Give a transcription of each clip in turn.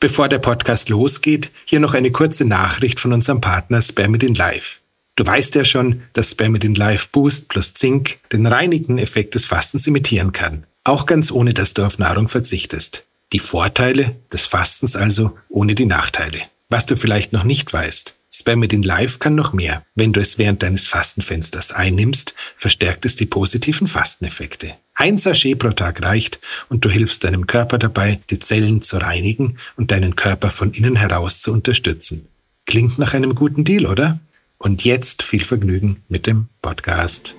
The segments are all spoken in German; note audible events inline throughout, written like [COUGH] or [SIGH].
Bevor der Podcast losgeht, hier noch eine kurze Nachricht von unserem Partner Spermidin Live. Du weißt ja schon, dass Spermidin Live Boost plus Zink den reinigenden Effekt des Fastens imitieren kann. Auch ganz ohne, dass du auf Nahrung verzichtest. Die Vorteile des Fastens also ohne die Nachteile. Was du vielleicht noch nicht weißt. Spermidin Live kann noch mehr. Wenn du es während deines Fastenfensters einnimmst, verstärkt es die positiven Fasteneffekte. Ein Sachet pro Tag reicht und du hilfst deinem Körper dabei, die Zellen zu reinigen und deinen Körper von innen heraus zu unterstützen. Klingt nach einem guten Deal, oder? Und jetzt viel Vergnügen mit dem Podcast.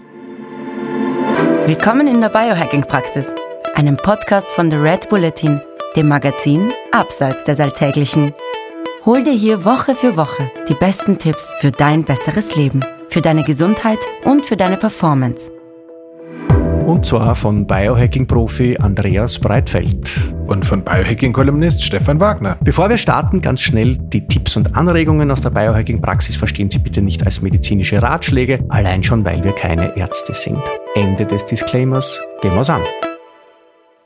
Willkommen in der Biohacking-Praxis, einem Podcast von The Red Bulletin, dem Magazin Abseits des Alltäglichen. Hol dir hier Woche für Woche die besten Tipps für dein besseres Leben, für deine Gesundheit und für deine Performance. Und zwar von Biohacking-Profi Andreas Breitfeld. Und von Biohacking-Kolumnist Stefan Wagner. Bevor wir starten, ganz schnell die Tipps und Anregungen aus der Biohacking-Praxis verstehen Sie bitte nicht als medizinische Ratschläge, allein schon, weil wir keine Ärzte sind. Ende des Disclaimers. Gehen wir's an.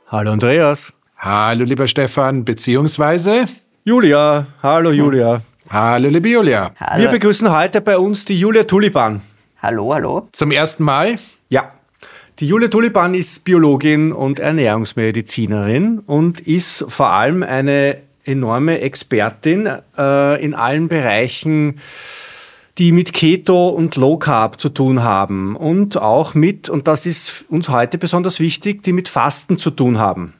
Hallo Andreas. Hallo lieber Stefan, beziehungsweise Julia. Hallo Julia. Hallo liebe Julia. Hallo. Wir begrüßen heute bei uns die Julia Tulipan. Hallo, hallo. Zum ersten Mal? Ja. Die Julia Tulipan ist Biologin und Ernährungsmedizinerin und ist vor allem eine enorme Expertin äh, in allen Bereichen, die mit Keto und Low Carb zu tun haben und auch mit, und das ist uns heute besonders wichtig, die mit Fasten zu tun haben.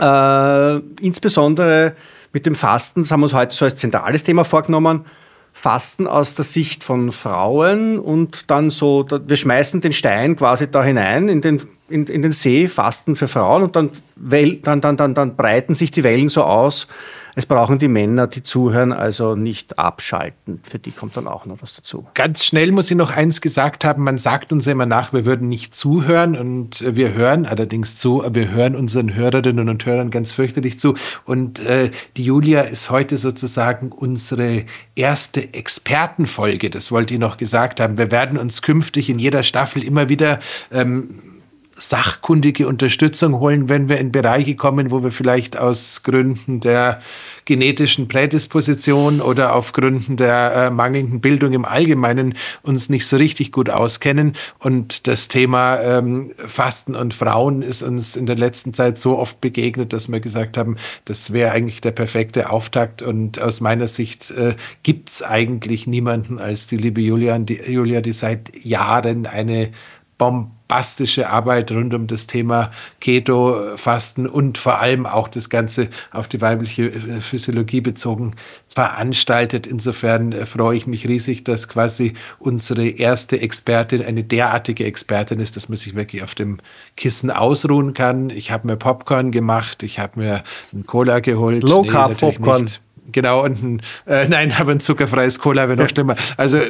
Äh, insbesondere mit dem Fasten, das haben wir uns heute so als zentrales Thema vorgenommen, Fasten aus der Sicht von Frauen und dann so, wir schmeißen den Stein quasi da hinein in den, in, in den See, Fasten für Frauen und dann, dann, dann, dann, dann breiten sich die Wellen so aus, es brauchen die Männer, die zuhören, also nicht abschalten. Für die kommt dann auch noch was dazu. Ganz schnell muss ich noch eins gesagt haben. Man sagt uns immer nach, wir würden nicht zuhören und wir hören allerdings zu, wir hören unseren Hörerinnen und Hörern ganz fürchterlich zu. Und äh, die Julia ist heute sozusagen unsere erste Expertenfolge. Das wollte ich noch gesagt haben. Wir werden uns künftig in jeder Staffel immer wieder ähm, sachkundige Unterstützung holen, wenn wir in Bereiche kommen, wo wir vielleicht aus Gründen der genetischen Prädisposition oder auf Gründen der äh, mangelnden Bildung im Allgemeinen uns nicht so richtig gut auskennen. Und das Thema ähm, Fasten und Frauen ist uns in der letzten Zeit so oft begegnet, dass wir gesagt haben, das wäre eigentlich der perfekte Auftakt. Und aus meiner Sicht äh, gibt es eigentlich niemanden als die liebe Julia, die, Julia, die seit Jahren eine bombastische Arbeit rund um das Thema Keto, Fasten und vor allem auch das Ganze auf die weibliche äh, Physiologie bezogen veranstaltet. Insofern äh, freue ich mich riesig, dass quasi unsere erste Expertin eine derartige Expertin ist, dass man sich wirklich auf dem Kissen ausruhen kann. Ich habe mir Popcorn gemacht, ich habe mir einen Cola geholt. Low Carb nee, Popcorn. Nicht. Genau, und ein, äh, [LAUGHS] nein, aber ein zuckerfreies Cola wäre noch schlimmer. Also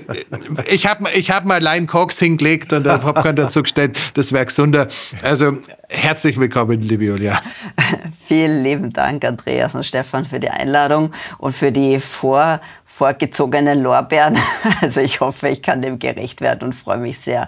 ich habe ich hab mal allein Koks hingelegt und dann Popcorn [LAUGHS] dazu gestellt, das wäre gesunder. Also herzlich willkommen, liebe Julia. [LAUGHS] Vielen lieben Dank, Andreas und Stefan, für die Einladung und für die vor vorgezogenen Lorbeeren. Also ich hoffe, ich kann dem gerecht werden und freue mich sehr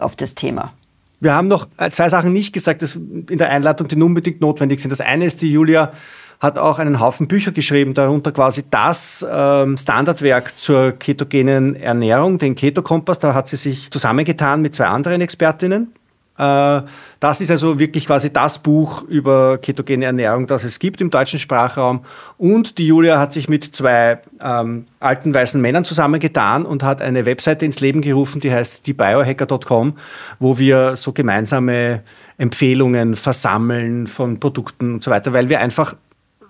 auf das Thema. Wir haben noch äh, zwei Sachen nicht gesagt, in der Einladung, die unbedingt notwendig sind. Das eine ist, die Julia hat auch einen Haufen Bücher geschrieben, darunter quasi das ähm, Standardwerk zur ketogenen Ernährung, den Keto-Kompass. Da hat sie sich zusammengetan mit zwei anderen Expertinnen. Äh, das ist also wirklich quasi das Buch über ketogene Ernährung, das es gibt im deutschen Sprachraum. Und die Julia hat sich mit zwei ähm, alten weißen Männern zusammengetan und hat eine Webseite ins Leben gerufen, die heißt diebiohacker.com, wo wir so gemeinsame Empfehlungen versammeln von Produkten und so weiter, weil wir einfach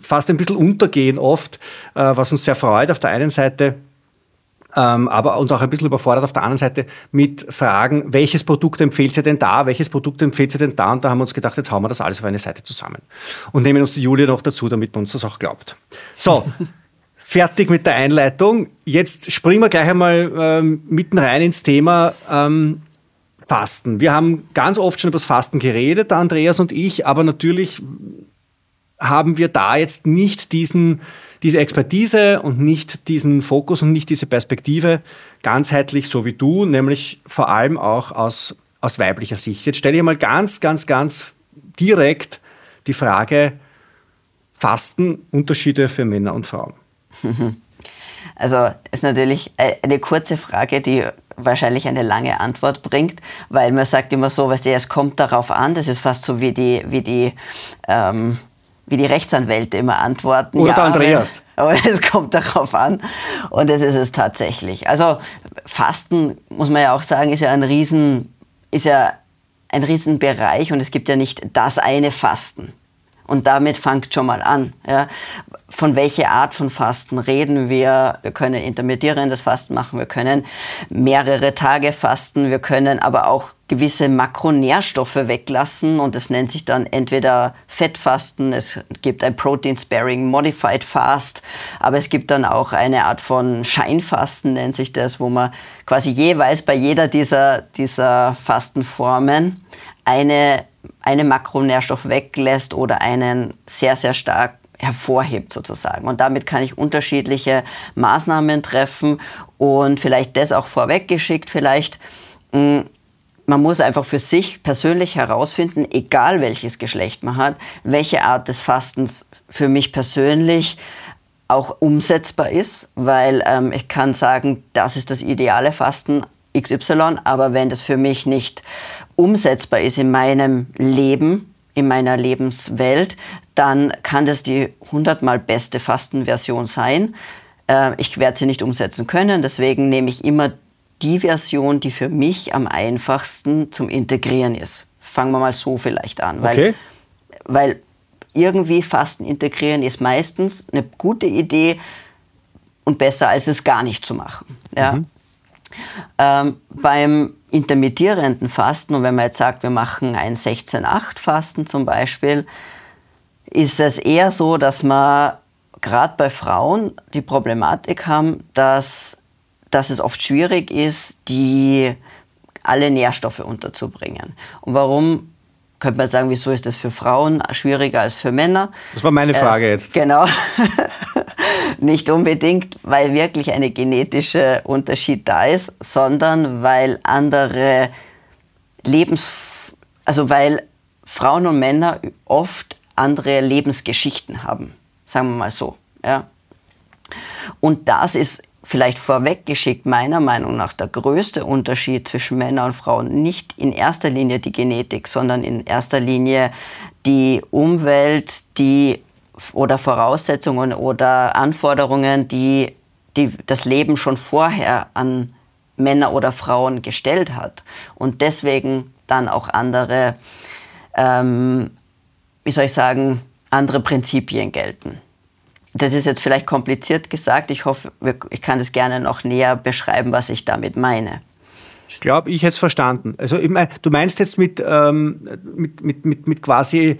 fast ein bisschen untergehen oft, äh, was uns sehr freut auf der einen Seite, ähm, aber uns auch ein bisschen überfordert auf der anderen Seite mit Fragen, welches Produkt empfiehlt sie denn da, welches Produkt empfiehlt sie denn da? Und da haben wir uns gedacht, jetzt hauen wir das alles auf eine Seite zusammen und nehmen uns die Julia noch dazu, damit man uns das auch glaubt. So. [LAUGHS] fertig mit der Einleitung. Jetzt springen wir gleich einmal ähm, mitten rein ins Thema ähm, Fasten. Wir haben ganz oft schon über das Fasten geredet, Andreas und ich, aber natürlich haben wir da jetzt nicht diesen, diese Expertise und nicht diesen Fokus und nicht diese Perspektive ganzheitlich, so wie du, nämlich vor allem auch aus, aus weiblicher Sicht. Jetzt stelle ich mal ganz, ganz, ganz direkt die Frage, Fastenunterschiede für Männer und Frauen? [LAUGHS] Also ist natürlich eine kurze Frage, die wahrscheinlich eine lange Antwort bringt, weil man sagt immer so, weißt du, es kommt darauf an, das ist fast so wie die, wie die, ähm, wie die Rechtsanwälte immer antworten. Oder ja, der Andreas. [LAUGHS] Aber es kommt darauf an und das ist es tatsächlich. Also Fasten, muss man ja auch sagen, ist ja ein Riesen, ist ja ein Riesenbereich und es gibt ja nicht das eine Fasten. Und damit fangt schon mal an. Ja. Von welcher Art von Fasten reden wir? Wir können intermittierendes Fasten machen, wir können mehrere Tage fasten, wir können aber auch gewisse Makronährstoffe weglassen und das nennt sich dann entweder Fettfasten, es gibt ein Protein-Sparing Modified Fast, aber es gibt dann auch eine Art von Scheinfasten, nennt sich das, wo man quasi jeweils bei jeder dieser, dieser Fastenformen eine einen Makronährstoff weglässt oder einen sehr, sehr stark hervorhebt sozusagen. Und damit kann ich unterschiedliche Maßnahmen treffen und vielleicht das auch vorweggeschickt, vielleicht mm, man muss einfach für sich persönlich herausfinden, egal welches Geschlecht man hat, welche Art des Fastens für mich persönlich auch umsetzbar ist, weil ähm, ich kann sagen, das ist das ideale Fasten XY, aber wenn das für mich nicht umsetzbar ist in meinem Leben, in meiner Lebenswelt, dann kann das die hundertmal beste Fastenversion sein. Äh, ich werde sie nicht umsetzen können, deswegen nehme ich immer die Version, die für mich am einfachsten zum Integrieren ist. Fangen wir mal so vielleicht an. Weil, okay. weil irgendwie Fasten integrieren ist meistens eine gute Idee und besser als es gar nicht zu machen. Ja? Mhm. Ähm, beim intermittierenden Fasten, und wenn man jetzt sagt, wir machen ein 16-8-Fasten zum Beispiel, ist es eher so, dass man gerade bei Frauen die Problematik haben, dass, dass es oft schwierig ist, die alle Nährstoffe unterzubringen. Und warum könnte man sagen, wieso ist das für Frauen schwieriger als für Männer? Das war meine Frage äh, jetzt. Genau. [LAUGHS] Nicht unbedingt, weil wirklich ein genetischer Unterschied da ist, sondern weil andere Lebens, also weil Frauen und Männer oft andere Lebensgeschichten haben, sagen wir mal so. Ja. Und das ist vielleicht vorweggeschickt meiner Meinung nach der größte Unterschied zwischen Männern und Frauen nicht in erster Linie die Genetik, sondern in erster Linie die Umwelt, die oder Voraussetzungen oder Anforderungen, die, die das Leben schon vorher an Männer oder Frauen gestellt hat und deswegen dann auch andere, ähm, wie soll ich sagen, andere Prinzipien gelten. Das ist jetzt vielleicht kompliziert gesagt. Ich hoffe, ich kann das gerne noch näher beschreiben, was ich damit meine. Ich glaube, ich hätte es verstanden. Also du meinst jetzt mit, ähm, mit, mit, mit, mit quasi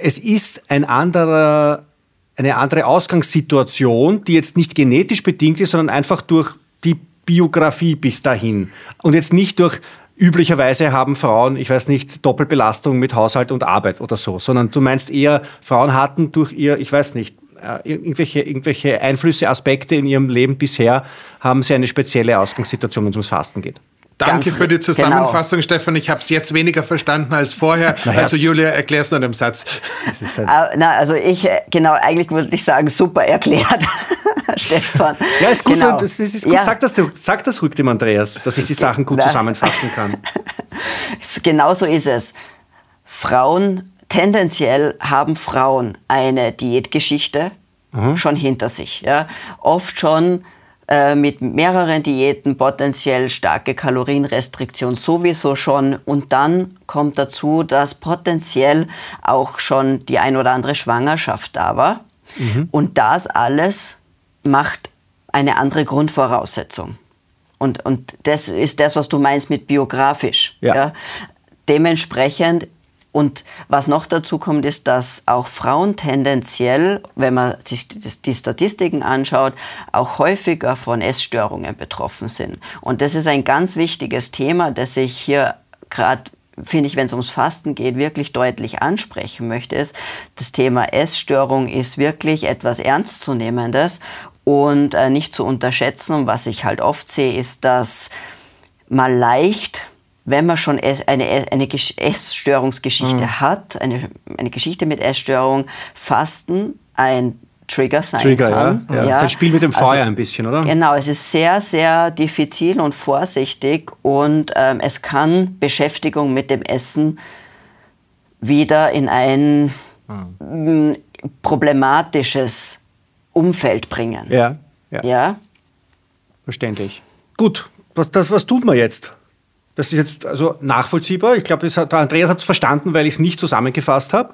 es ist ein anderer, eine andere Ausgangssituation, die jetzt nicht genetisch bedingt ist, sondern einfach durch die Biografie bis dahin. Und jetzt nicht durch üblicherweise haben Frauen, ich weiß nicht, Doppelbelastung mit Haushalt und Arbeit oder so, sondern du meinst eher, Frauen hatten durch ihr, ich weiß nicht, äh, irgendwelche, irgendwelche Einflüsse, Aspekte in ihrem Leben bisher, haben sie eine spezielle Ausgangssituation, wenn es ums Fasten geht. Danke für die Zusammenfassung, genau. Stefan. Ich habe es jetzt weniger verstanden als vorher. [LAUGHS] Naja. Also Julia, erklär es nur in einem Satz. Halt Na, also ich, äh, genau, eigentlich würde ich sagen, super erklärt, [LAUGHS] Stefan. Ja, ist gut, genau. das, das, ist gut. Ja. Sag, das, sag das ruhig dem Andreas, dass ich die Sachen gut zusammenfassen kann. [LAUGHS] genau so ist es. Frauen, tendenziell haben Frauen eine Diätgeschichte mhm. schon hinter sich. Ja? Oft schon äh, mit mehreren Diäten, potenziell starke Kalorienrestriktion sowieso schon. Und dann kommt dazu, dass potenziell auch schon die ein oder andere Schwangerschaft da war. Mhm. Und das alles macht eine andere Grundvoraussetzung. Und, und das ist das, was du meinst mit biografisch. Ja. ja. Dementsprechend und was noch dazu kommt, ist, dass auch Frauen tendenziell, wenn man sich die Statistiken anschaut, auch häufiger von Essstörungen betroffen sind. Und das ist ein ganz wichtiges Thema, das ich hier gerade finde ich, wenn es ums Fasten geht, wirklich deutlich ansprechen möchte, ist, das Thema Essstörung ist wirklich etwas Ernstzunehmendes und äh, nicht zu unterschätzen. Und was ich halt oft sehe, ist, dass mal leicht wenn man schon eine, eine Essstörungsgeschichte mhm. hat, eine, eine Geschichte mit Essstörung, Fasten ein Trigger sein Trigger, kann. Ja. ja. Das Spiel mit dem Feuer also, ein bisschen, oder? Genau, es ist sehr, sehr diffizil und vorsichtig und ähm, es kann Beschäftigung mit dem Essen wieder in ein mhm. problematisches Umfeld bringen. Ja, ja. ja? Verständlich. Gut, was, das, was tut man jetzt? Das ist jetzt also nachvollziehbar. Ich glaube, der Andreas hat es verstanden, weil ich es nicht zusammengefasst habe.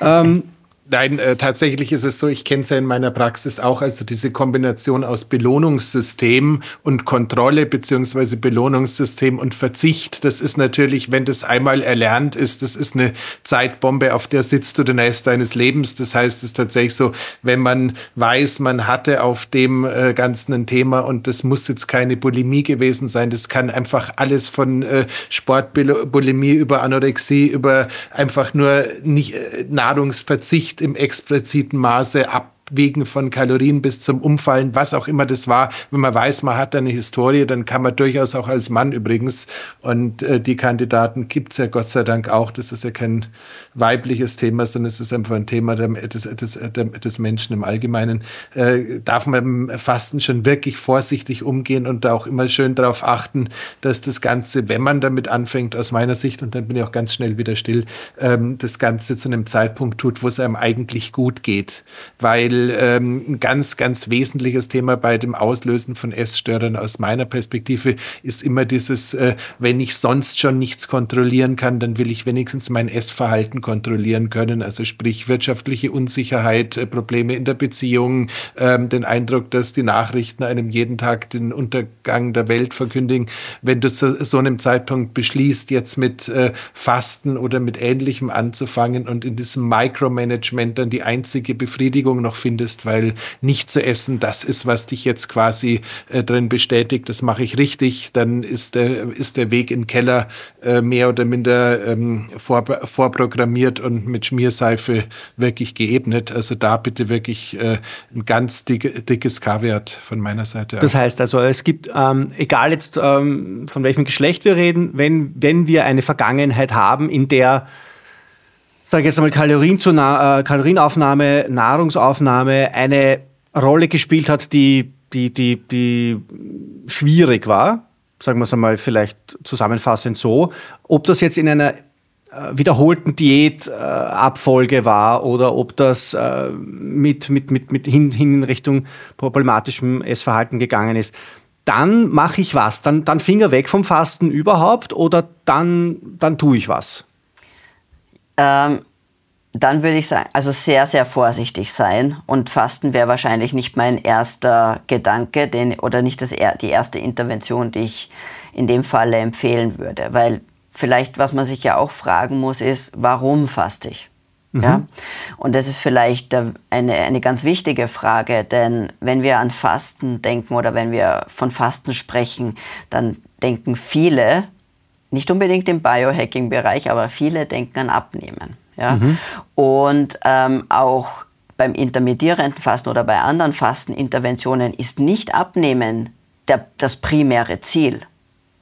Ähm, Nein, äh, tatsächlich ist es so, ich kenne es ja in meiner Praxis auch, also diese Kombination aus Belohnungssystem und Kontrolle beziehungsweise Belohnungssystem und Verzicht, das ist natürlich, wenn das einmal erlernt ist, das ist eine Zeitbombe, auf der sitzt du den Rest deines Lebens. Das heißt, es ist tatsächlich so, wenn man weiß, man hatte auf dem äh, Ganzen ein Thema und das muss jetzt keine Bulimie gewesen sein, das kann einfach alles von äh, Sportbulimie über Anorexie, über einfach nur nicht äh, Nahrungsverzicht nicht im expliziten Maße ab Abwägen von Kalorien bis zum Umfallen, was auch immer das war. Wenn man weiß, man hat eine Historie, dann kann man durchaus auch als Mann übrigens, und äh, die Kandidaten gibt es ja Gott sei Dank auch, das ist ja kein weibliches Thema, sondern es ist einfach ein Thema des, des, des Menschen im Allgemeinen, äh, darf man im Fasten schon wirklich vorsichtig umgehen und da auch immer schön darauf achten, dass das Ganze, wenn man damit anfängt, aus meiner Sicht, und dann bin ich auch ganz schnell wieder still, ähm, das Ganze zu einem Zeitpunkt tut, wo es einem eigentlich gut geht. Weil ähm, ein ganz, ganz wesentliches Thema bei dem Auslösen von Essstörern aus meiner Perspektive ist immer dieses, äh, wenn ich sonst schon nichts kontrollieren kann, dann will ich wenigstens mein Essverhalten kontrollieren können. Also sprich wirtschaftliche Unsicherheit, äh, Probleme in der Beziehung, ähm, den Eindruck, dass die Nachrichten einem jeden Tag den Untergang der Welt verkündigen. Wenn du zu so einem Zeitpunkt beschließt, jetzt mit äh, Fasten oder mit Ähnlichem anzufangen und in diesem Micromanagement dann die einzige Befriedigung noch findest, weil nicht zu essen, das ist, was dich jetzt quasi äh, drin bestätigt, das mache ich richtig, dann ist der, ist der Weg den Keller äh, mehr oder minder ähm, vor, vorprogrammiert und mit Schmierseife wirklich geebnet. Also da bitte wirklich äh, ein ganz dick, dickes Kaviar von meiner Seite. Das heißt also, es gibt, ähm, egal jetzt ähm, von welchem Geschlecht wir reden, wenn, wenn wir eine Vergangenheit haben, in der sage jetzt einmal, Kalorien zu äh, Kalorienaufnahme, Nahrungsaufnahme eine Rolle gespielt hat, die, die, die, die schwierig war, sagen wir es einmal vielleicht zusammenfassend so, ob das jetzt in einer wiederholten Diätabfolge äh, war oder ob das äh, mit, mit, mit, mit hin, hin in Richtung problematischem Essverhalten gegangen ist. Dann mache ich was, dann, dann Finger weg vom Fasten überhaupt oder dann, dann tue ich was ähm, dann würde ich sagen, also sehr, sehr vorsichtig sein. Und Fasten wäre wahrscheinlich nicht mein erster Gedanke den, oder nicht das, die erste Intervention, die ich in dem Falle empfehlen würde. Weil vielleicht, was man sich ja auch fragen muss, ist, warum faste ich? Mhm. Ja? Und das ist vielleicht eine, eine ganz wichtige Frage, denn wenn wir an Fasten denken oder wenn wir von Fasten sprechen, dann denken viele, nicht unbedingt im Biohacking-Bereich, aber viele denken an Abnehmen. Ja? Mhm. Und ähm, auch beim intermittierenden Fasten oder bei anderen Fasteninterventionen ist nicht Abnehmen der, das primäre Ziel.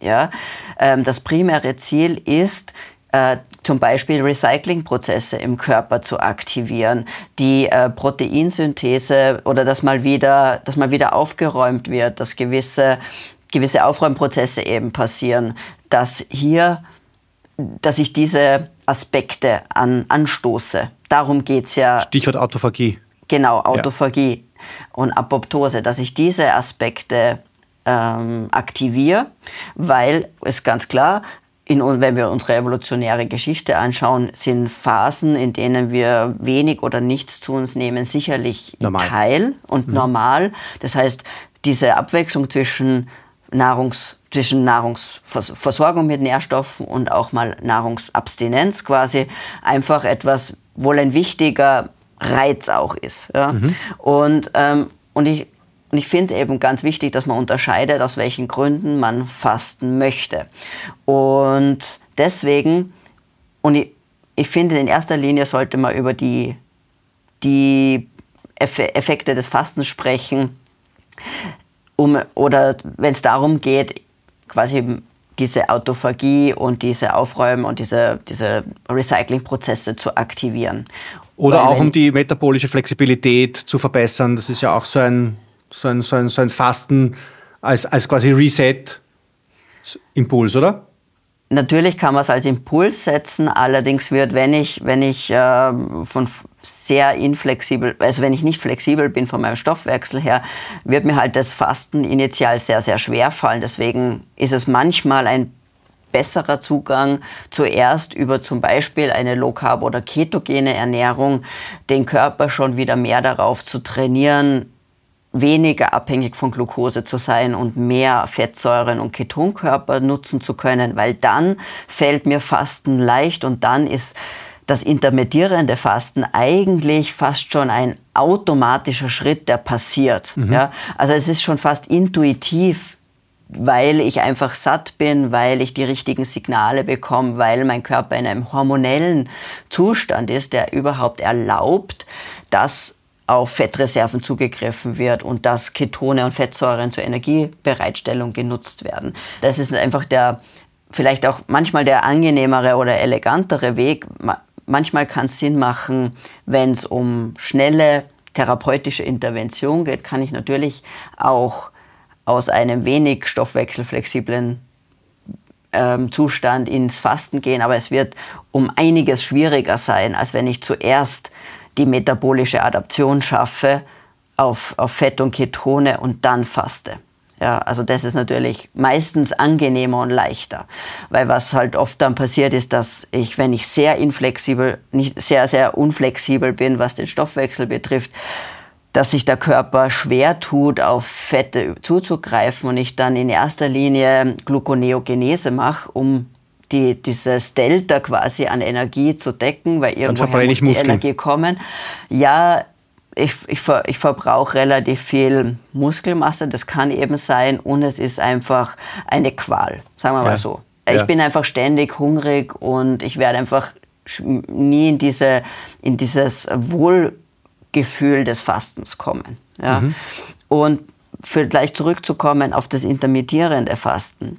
Ja? Ähm, das primäre Ziel ist, äh, zum Beispiel Recyclingprozesse im Körper zu aktivieren, die äh, Proteinsynthese oder dass mal wieder, dass mal wieder aufgeräumt wird, dass gewisse gewisse Aufräumprozesse eben passieren, dass hier, dass ich diese Aspekte an, anstoße. Darum geht es ja. Stichwort Autophagie. Genau, Autophagie ja. und Apoptose, dass ich diese Aspekte ähm, aktiviere, weil es ganz klar, in, wenn wir unsere evolutionäre Geschichte anschauen, sind Phasen, in denen wir wenig oder nichts zu uns nehmen, sicherlich normal. Teil und mhm. normal. Das heißt, diese Abwechslung zwischen Nahrungs, zwischen Nahrungsversorgung mit Nährstoffen und auch mal Nahrungsabstinenz quasi einfach etwas wohl ein wichtiger Reiz auch ist. Ja? Mhm. Und, ähm, und ich, und ich finde eben ganz wichtig, dass man unterscheidet, aus welchen Gründen man fasten möchte. Und deswegen, und ich, ich finde, in erster Linie sollte man über die, die Effekte des Fastens sprechen, um, oder wenn es darum geht, quasi diese Autophagie und diese Aufräumen und diese, diese Recyclingprozesse zu aktivieren. Oder Weil auch um die metabolische Flexibilität zu verbessern. Das ist ja auch so ein, so ein, so ein, so ein Fasten als, als quasi Reset-Impuls, oder? Natürlich kann man es als Impuls setzen, allerdings wird, wenn ich, wenn ich äh, von sehr inflexibel, also wenn ich nicht flexibel bin von meinem Stoffwechsel her, wird mir halt das Fasten initial sehr, sehr schwer fallen. Deswegen ist es manchmal ein besserer Zugang zuerst über zum Beispiel eine Low Carb oder ketogene Ernährung, den Körper schon wieder mehr darauf zu trainieren, weniger abhängig von Glucose zu sein und mehr Fettsäuren und Ketonkörper nutzen zu können, weil dann fällt mir Fasten leicht und dann ist das intermittierende Fasten eigentlich fast schon ein automatischer Schritt, der passiert. Mhm. Ja? Also es ist schon fast intuitiv, weil ich einfach satt bin, weil ich die richtigen Signale bekomme, weil mein Körper in einem hormonellen Zustand ist, der überhaupt erlaubt, dass auf Fettreserven zugegriffen wird und dass Ketone und Fettsäuren zur Energiebereitstellung genutzt werden. Das ist einfach der, vielleicht auch manchmal der angenehmere oder elegantere Weg. Manchmal kann es Sinn machen, wenn es um schnelle therapeutische Intervention geht, kann ich natürlich auch aus einem wenig stoffwechselflexiblen ähm, Zustand ins Fasten gehen, aber es wird um einiges schwieriger sein, als wenn ich zuerst die metabolische Adaption schaffe auf, auf Fett und Ketone und dann faste. Ja, also das ist natürlich meistens angenehmer und leichter, weil was halt oft dann passiert ist, dass ich, wenn ich sehr inflexibel, nicht sehr sehr unflexibel bin, was den Stoffwechsel betrifft, dass sich der Körper schwer tut, auf Fette zuzugreifen und ich dann in erster Linie Gluconeogenese mache, um die, dieses Delta quasi an Energie zu decken, weil irgendwo muss die Energie kommen. Ja, ich, ich, ver, ich verbrauche relativ viel Muskelmasse, das kann eben sein und es ist einfach eine Qual, sagen wir mal ja. so. Ich ja. bin einfach ständig hungrig und ich werde einfach nie in, diese, in dieses Wohlgefühl des Fastens kommen. Ja? Mhm. Und gleich zurückzukommen auf das intermittierende Fasten.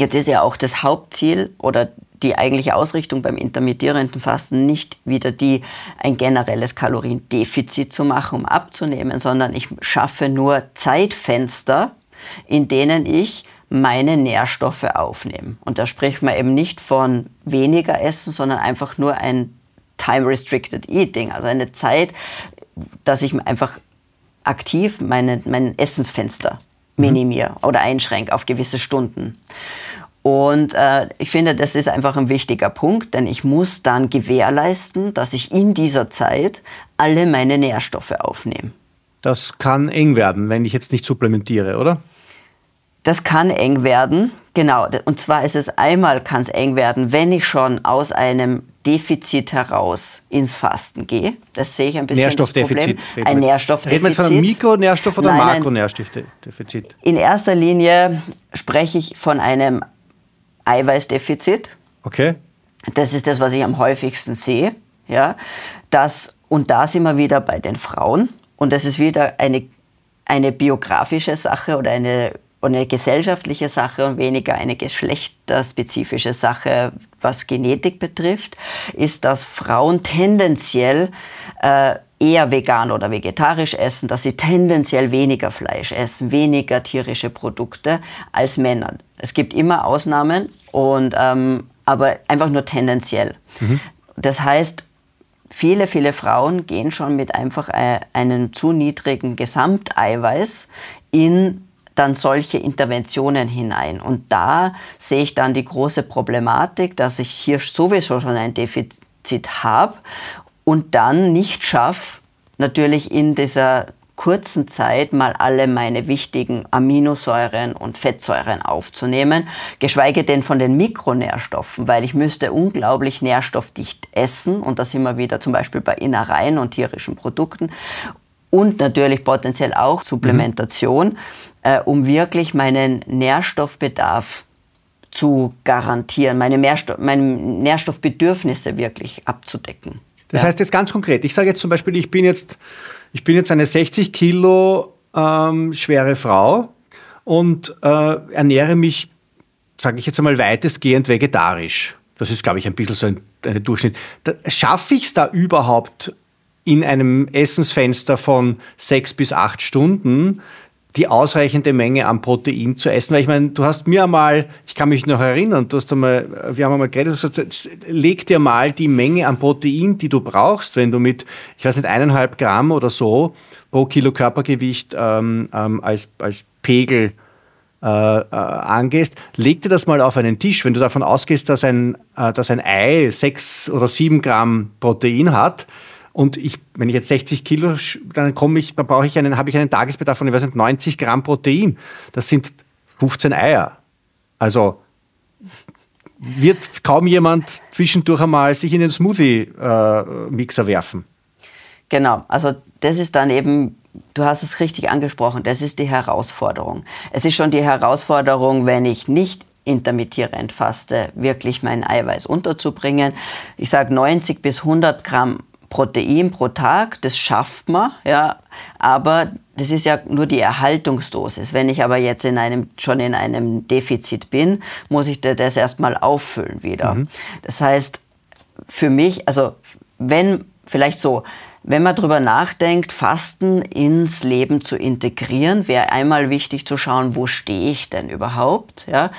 Jetzt ist ja auch das Hauptziel oder die eigentliche Ausrichtung beim intermittierenden Fasten nicht wieder die, ein generelles Kaloriendefizit zu machen, um abzunehmen, sondern ich schaffe nur Zeitfenster, in denen ich meine Nährstoffe aufnehme. Und da spricht man eben nicht von weniger Essen, sondern einfach nur ein Time-Restricted Eating, also eine Zeit, dass ich einfach aktiv meine, mein Essensfenster mhm. minimiere oder einschränke auf gewisse Stunden. Und äh, ich finde, das ist einfach ein wichtiger Punkt, denn ich muss dann gewährleisten, dass ich in dieser Zeit alle meine Nährstoffe aufnehme. Das kann eng werden, wenn ich jetzt nicht supplementiere, oder? Das kann eng werden, genau. Und zwar ist es einmal kann es eng werden, wenn ich schon aus einem Defizit heraus ins Fasten gehe. Das sehe ich ein bisschen Nährstoffdefizit. Problem. Ein Nährstoffdefizit. Reden wir jetzt von einem Mikronährstoff- oder Makronährstoffdefizit? In erster Linie spreche ich von einem Eiweißdefizit. Okay. Das ist das, was ich am häufigsten sehe. Ja, das, und da sind wir wieder bei den Frauen. Und das ist wieder eine, eine biografische Sache oder eine, eine gesellschaftliche Sache und weniger eine geschlechterspezifische Sache, was Genetik betrifft, ist, dass Frauen tendenziell äh, eher vegan oder vegetarisch essen, dass sie tendenziell weniger Fleisch essen, weniger tierische Produkte als Männer. Es gibt immer Ausnahmen, und, ähm, aber einfach nur tendenziell. Mhm. Das heißt, viele, viele Frauen gehen schon mit einfach äh, einem zu niedrigen Gesamteiweiß in dann solche Interventionen hinein. Und da sehe ich dann die große Problematik, dass ich hier sowieso schon ein Defizit habe und dann nicht schaffe, natürlich in dieser kurzen Zeit mal alle meine wichtigen Aminosäuren und Fettsäuren aufzunehmen, geschweige denn von den Mikronährstoffen, weil ich müsste unglaublich nährstoffdicht essen und da sind wir wieder zum Beispiel bei Innereien und tierischen Produkten und natürlich potenziell auch Supplementation, mhm. äh, um wirklich meinen Nährstoffbedarf zu garantieren, meine, meine Nährstoffbedürfnisse wirklich abzudecken. Das ja. heißt jetzt ganz konkret, ich sage jetzt zum Beispiel, ich bin jetzt ich bin jetzt eine 60 Kilo ähm, schwere Frau und äh, ernähre mich sage ich jetzt einmal, weitestgehend vegetarisch. Das ist, glaube ich, ein bisschen so ein, ein Durchschnitt. Schaffe ich es da überhaupt in einem Essensfenster von sechs bis acht Stunden die ausreichende Menge an Protein zu essen. Weil ich meine, du hast mir einmal, ich kann mich noch erinnern, du hast einmal, wir haben einmal geredet, hast, leg dir mal die Menge an Protein, die du brauchst, wenn du mit, ich weiß nicht, eineinhalb Gramm oder so pro Kilo Körpergewicht ähm, ähm, als, als Pegel äh, äh, angehst, leg dir das mal auf einen Tisch. Wenn du davon ausgehst, dass ein, äh, dass ein Ei sechs oder sieben Gramm Protein hat, und ich, wenn ich jetzt 60 Kilo, dann komme ich, dann brauche ich einen, habe ich einen Tagesbedarf von, ich weiß nicht, 90 Gramm Protein. Das sind 15 Eier. Also wird kaum jemand zwischendurch einmal sich in den Smoothie-Mixer werfen. Genau, also das ist dann eben, du hast es richtig angesprochen, das ist die Herausforderung. Es ist schon die Herausforderung, wenn ich nicht intermittierend faste, wirklich mein Eiweiß unterzubringen. Ich sage 90 bis 100 Gramm Protein pro Tag, das schafft man, ja, aber das ist ja nur die Erhaltungsdosis. Wenn ich aber jetzt in einem, schon in einem Defizit bin, muss ich das erstmal auffüllen wieder. Mhm. Das heißt, für mich, also wenn, vielleicht so, wenn man darüber nachdenkt, Fasten ins Leben zu integrieren, wäre einmal wichtig zu schauen, wo stehe ich denn überhaupt, ja.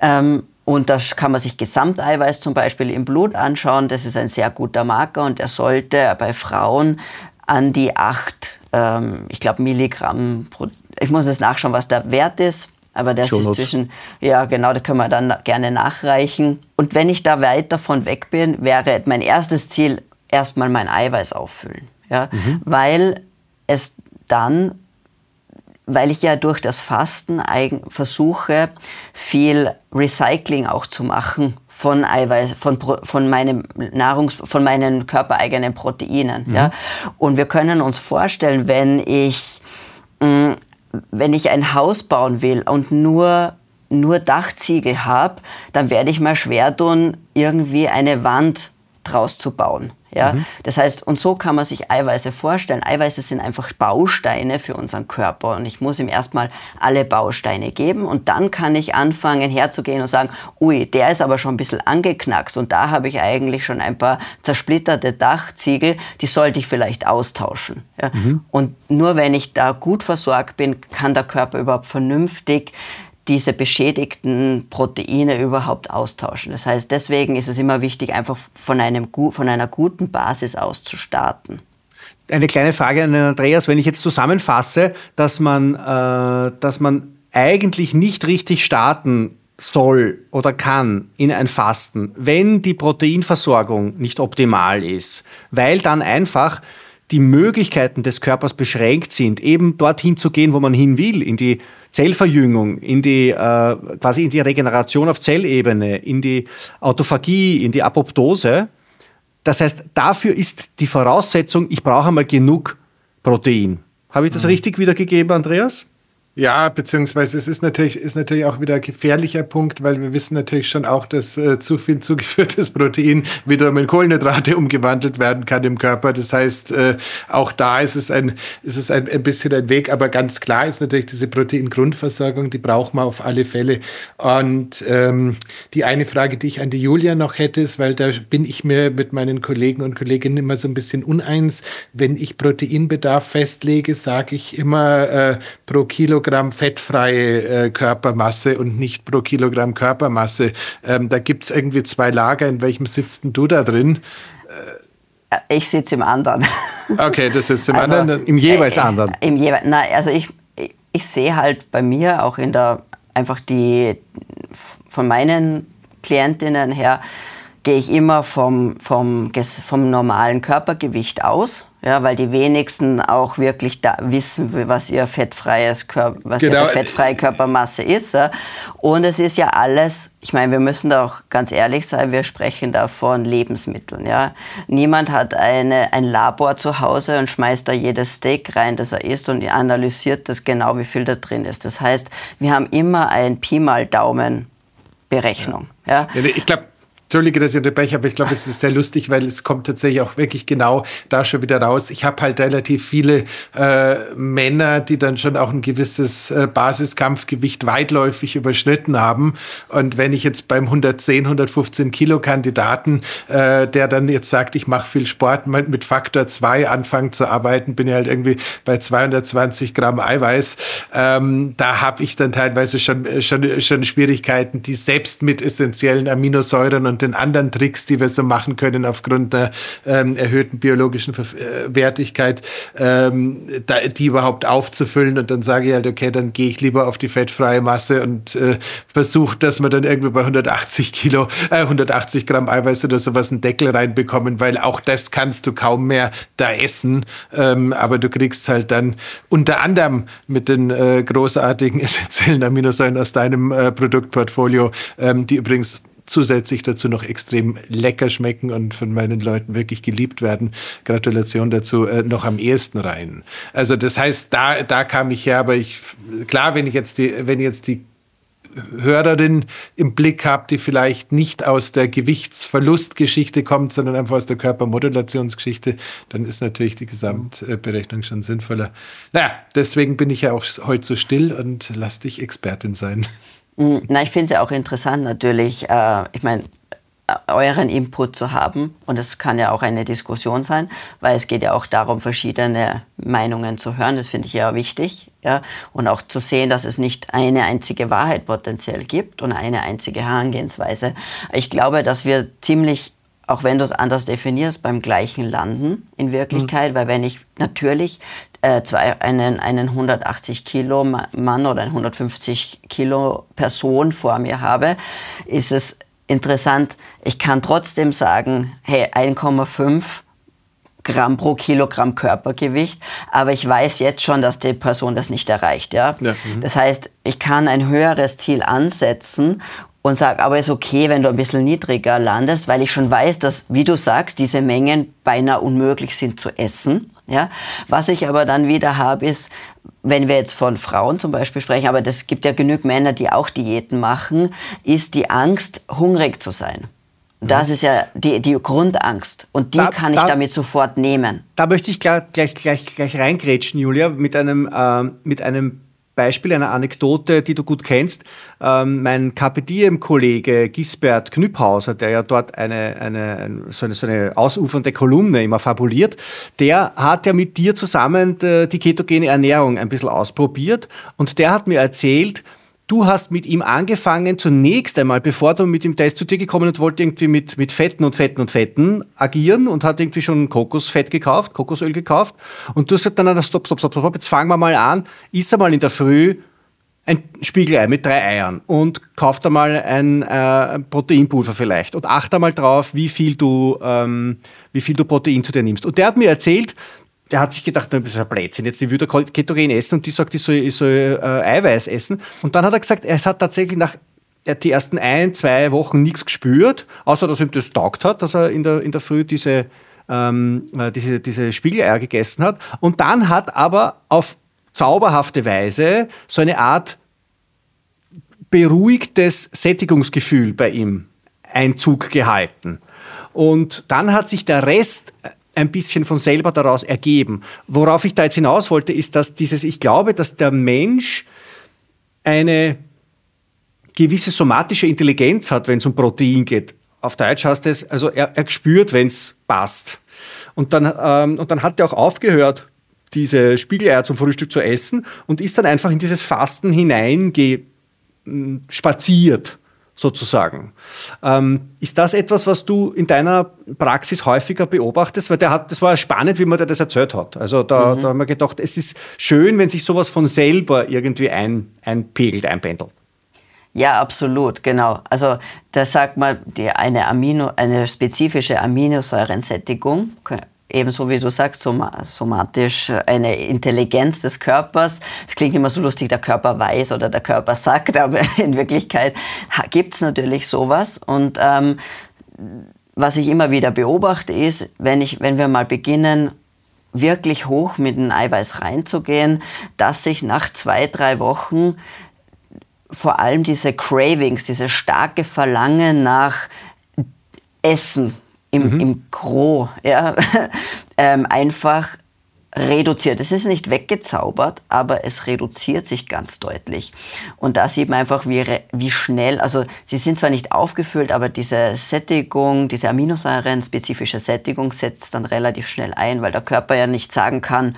Ähm, und da kann man sich Gesamteiweiß zum Beispiel im Blut anschauen. Das ist ein sehr guter Marker und der sollte bei Frauen an die 8, ähm, ich glaube, Milligramm pro. Ich muss jetzt nachschauen, was der Wert ist. Aber das Schon ist zwischen, ja genau, da können wir dann gerne nachreichen. Und wenn ich da weit davon weg bin, wäre mein erstes Ziel erstmal mein Eiweiß auffüllen. Ja? Mhm. Weil es dann weil ich ja durch das Fasten versuche, viel Recycling auch zu machen von Eiweiß, von, von meinem Nahrungs, von meinen körpereigenen Proteinen. Mhm. Ja? Und wir können uns vorstellen, wenn ich, mh, mm, wenn ich ein Haus bauen will und nur nur Dachziegel habe, dann werde ich mal schwer tun, irgendwie eine Wand draus zu bauen. Ja? Mhm. Das heißt, und so kann man sich Eiweiße vorstellen. Eiweiße sind einfach Bausteine für unseren Körper und ich muss ihm erstmal alle Bausteine geben und dann kann ich anfangen herzugehen und sagen, ui, der ist aber schon ein bisschen angeknackst und da habe ich eigentlich schon ein paar zersplitterte Dachziegel, die sollte ich vielleicht austauschen. Ja? Mhm. Und nur wenn ich da gut versorgt bin, kann der Körper überhaupt vernünftig diese beschädigten Proteine überhaupt austauschen. Das heißt, deswegen ist es immer wichtig, einfach von, einem, von einer guten Basis aus zu starten. Eine kleine Frage an Andreas, wenn ich jetzt zusammenfasse, dass man, äh, dass man eigentlich nicht richtig starten soll oder kann in ein Fasten, wenn die Proteinversorgung nicht optimal ist, weil dann einfach die Möglichkeiten des Körpers beschränkt sind, eben dorthin zu gehen, wo man hin will, in die Zellverjüngung, in die, äh, quasi in die Regeneration auf Zellebene, in die Autophagie, in die Apoptose. Das heißt, dafür ist die Voraussetzung, ich brauche einmal genug Protein. Habe ich das mhm. richtig wiedergegeben, Andreas? Ja, beziehungsweise es ist natürlich, ist natürlich auch wieder ein gefährlicher Punkt, weil wir wissen natürlich schon auch, dass äh, zu viel zugeführtes Protein wiederum in Kohlenhydrate umgewandelt werden kann im Körper. Das heißt, äh, auch da ist es, ein, ist es ein, ein bisschen ein Weg, aber ganz klar ist natürlich diese Proteingrundversorgung, die braucht man auf alle Fälle. Und ähm, die eine Frage, die ich an die Julia noch hätte, ist, weil da bin ich mir mit meinen Kollegen und Kolleginnen immer so ein bisschen uneins. Wenn ich Proteinbedarf festlege, sage ich immer äh, pro Kilogramm Kilogramm fettfreie äh, Körpermasse und nicht pro Kilogramm Körpermasse. Ähm, da gibt es irgendwie zwei Lager. In welchem sitzt denn du da drin? Äh, ich sitze im anderen. Okay, du sitzt im also, anderen, im jeweils äh, anderen. Im jeweils, nein, also ich, ich, ich sehe halt bei mir auch in der, einfach die, von meinen Klientinnen her, gehe ich immer vom, vom, vom normalen Körpergewicht aus ja, weil die wenigsten auch wirklich da wissen, was ihr fettfreies Körper, was genau. ihre fettfreie Körpermasse ist. Ja. Und es ist ja alles, ich meine, wir müssen da auch ganz ehrlich sein, wir sprechen da von Lebensmitteln. Ja. Niemand hat eine, ein Labor zu Hause und schmeißt da jedes Steak rein, das er isst und analysiert das genau, wie viel da drin ist. Das heißt, wir haben immer ein Pi mal Daumen Berechnung. Ja. ja. Ich glaube, Entschuldige, dass ich unterbreche, aber ich glaube, es ist sehr lustig, weil es kommt tatsächlich auch wirklich genau da schon wieder raus. Ich habe halt relativ viele äh, Männer, die dann schon auch ein gewisses äh, Basiskampfgewicht weitläufig überschritten haben. Und wenn ich jetzt beim 110, 115 Kilo Kandidaten, äh, der dann jetzt sagt, ich mache viel Sport, mit Faktor 2 anfangen zu arbeiten, bin ich halt irgendwie bei 220 Gramm Eiweiß. Ähm, da habe ich dann teilweise schon, schon, schon Schwierigkeiten, die selbst mit essentiellen Aminosäuren und und den anderen Tricks, die wir so machen können aufgrund der ähm, erhöhten biologischen äh, Wertigkeit, ähm, da, die überhaupt aufzufüllen. Und dann sage ich halt, okay, dann gehe ich lieber auf die fettfreie Masse und äh, versuche, dass wir dann irgendwie bei 180 Kilo, äh, 180 Gramm Eiweiß oder sowas einen Deckel reinbekommen, weil auch das kannst du kaum mehr da essen. Ähm, aber du kriegst halt dann unter anderem mit den äh, großartigen [LAUGHS] essentiellen Aminosäuren aus deinem äh, Produktportfolio, ähm, die übrigens zusätzlich dazu noch extrem lecker schmecken und von meinen Leuten wirklich geliebt werden. Gratulation dazu, äh, noch am ehesten rein. Also das heißt, da, da kam ich her, aber ich, klar, wenn ich jetzt die, wenn jetzt die Hörerin im Blick habe, die vielleicht nicht aus der Gewichtsverlustgeschichte kommt, sondern einfach aus der Körpermodulationsgeschichte, dann ist natürlich die Gesamtberechnung schon sinnvoller. Naja, deswegen bin ich ja auch heute so still und lass dich Expertin sein. Mm, na, ich finde es ja auch interessant natürlich, äh, ich meine, äh, euren Input zu haben. Und es kann ja auch eine Diskussion sein, weil es geht ja auch darum, verschiedene Meinungen zu hören. Das finde ich ja wichtig. Ja? Und auch zu sehen, dass es nicht eine einzige Wahrheit potenziell gibt und eine einzige Herangehensweise. Ich glaube, dass wir ziemlich auch wenn du es anders definierst, beim gleichen landen in Wirklichkeit, mhm. weil wenn ich natürlich äh, zwei, einen, einen 180 Kilo Mann oder eine 150 Kilo Person vor mir habe, ist es interessant, ich kann trotzdem sagen, hey, 1,5 Gramm pro Kilogramm Körpergewicht, aber ich weiß jetzt schon, dass die Person das nicht erreicht. Ja? ja mhm. Das heißt, ich kann ein höheres Ziel ansetzen und sage, aber ist okay, wenn du ein bisschen niedriger landest, weil ich schon weiß, dass, wie du sagst, diese Mengen beinahe unmöglich sind zu essen. Ja? Was ich aber dann wieder habe, ist, wenn wir jetzt von Frauen zum Beispiel sprechen, aber das gibt ja genug Männer, die auch Diäten machen, ist die Angst, hungrig zu sein. Das mhm. ist ja die, die Grundangst. Und die da, kann ich da, damit sofort nehmen. Da möchte ich gleich, gleich, gleich, gleich reingrätschen, Julia, mit einem, äh, mit einem Beispiel, einer Anekdote, die du gut kennst. Ähm, mein KPDM-Kollege Gisbert Knüpphauser, der ja dort eine, eine, so, eine, so eine ausufernde Kolumne immer fabuliert, der hat ja mit dir zusammen äh, die ketogene Ernährung ein bisschen ausprobiert und der hat mir erzählt, Du hast mit ihm angefangen, zunächst einmal, bevor du mit dem Test zu dir gekommen und wollte irgendwie mit, mit Fetten und Fetten und Fetten agieren und hat irgendwie schon Kokosfett gekauft, Kokosöl gekauft. Und du hast gesagt, dann, stopp, stopp, stopp, stopp, jetzt fangen wir mal an, isst einmal in der Früh ein Spiegelei mit drei Eiern und kauft einmal ein äh, Proteinpulver vielleicht und achte mal drauf, wie viel du, ähm, wie viel du Protein zu dir nimmst. Und der hat mir erzählt, der hat sich gedacht, das ist ein Blödsinn, jetzt würde ketogen essen und die sagt, ich soll, ich soll äh, Eiweiß essen. Und dann hat er gesagt, er hat tatsächlich nach die ersten ein, zwei Wochen nichts gespürt, außer dass ihm das taugt hat, dass er in der, in der Früh diese, ähm, äh, diese, diese Spiegeleier gegessen hat. Und dann hat aber auf zauberhafte Weise so eine Art beruhigtes Sättigungsgefühl bei ihm Einzug gehalten. Und dann hat sich der Rest ein bisschen von selber daraus ergeben. Worauf ich da jetzt hinaus wollte, ist, dass dieses, ich glaube, dass der Mensch eine gewisse somatische Intelligenz hat, wenn es um Protein geht. Auf Deutsch heißt es, also er, er spürt, wenn es passt. Und dann, ähm, und dann hat er auch aufgehört, diese Spiegeleier zum Frühstück zu essen und ist dann einfach in dieses Fasten hineingespaziert sozusagen. Ähm, ist das etwas, was du in deiner Praxis häufiger beobachtest? Weil der hat, das war spannend, wie man dir das erzählt hat. Also da, mhm. da haben wir gedacht, es ist schön, wenn sich sowas von selber irgendwie ein, einpegelt, einpendelt. Ja, absolut, genau. Also da sagt man, die, eine, Amino, eine spezifische Aminosäurensättigung ebenso wie du sagst, somatisch eine Intelligenz des Körpers. Es klingt immer so lustig, der Körper weiß oder der Körper sagt, [LAUGHS] aber in Wirklichkeit gibt es natürlich sowas. Und ähm, was ich immer wieder beobachte, ist, wenn, ich, wenn wir mal beginnen, wirklich hoch mit dem Eiweiß reinzugehen, dass sich nach zwei, drei Wochen vor allem diese Cravings, diese starke Verlangen nach Essen im, mhm. im Gros ja, [LAUGHS] ähm, einfach reduziert. Es ist nicht weggezaubert, aber es reduziert sich ganz deutlich. Und da sieht man einfach, wie, wie schnell, also sie sind zwar nicht aufgefüllt, aber diese Sättigung, diese Aminosäuren-spezifische Sättigung setzt dann relativ schnell ein, weil der Körper ja nicht sagen kann,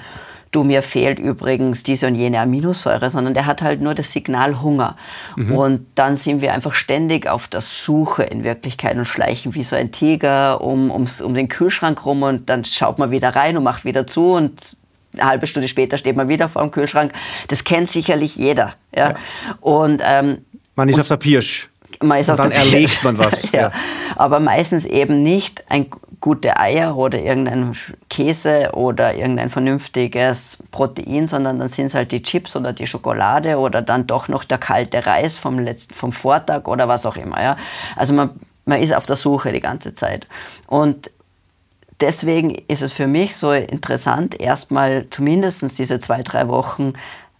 du, mir fehlt übrigens diese und jene Aminosäure, sondern der hat halt nur das Signal Hunger. Mhm. Und dann sind wir einfach ständig auf der Suche in Wirklichkeit und schleichen wie so ein Tiger um, ums, um den Kühlschrank rum und dann schaut man wieder rein und macht wieder zu und eine halbe Stunde später steht man wieder vor dem Kühlschrank. Das kennt sicherlich jeder. Ja? ja. Und, ähm, man ist und, auf der Pirsch. Man ist und auf dann der erlegt man was. [LAUGHS] ja. ja. Aber meistens eben nicht ein gute Eier oder irgendein Käse oder irgendein vernünftiges Protein, sondern dann sind es halt die Chips oder die Schokolade oder dann doch noch der kalte Reis vom letzten, vom Vortag oder was auch immer. Ja. Also man, man ist auf der Suche die ganze Zeit. Und deswegen ist es für mich so interessant, erstmal zumindest diese zwei, drei Wochen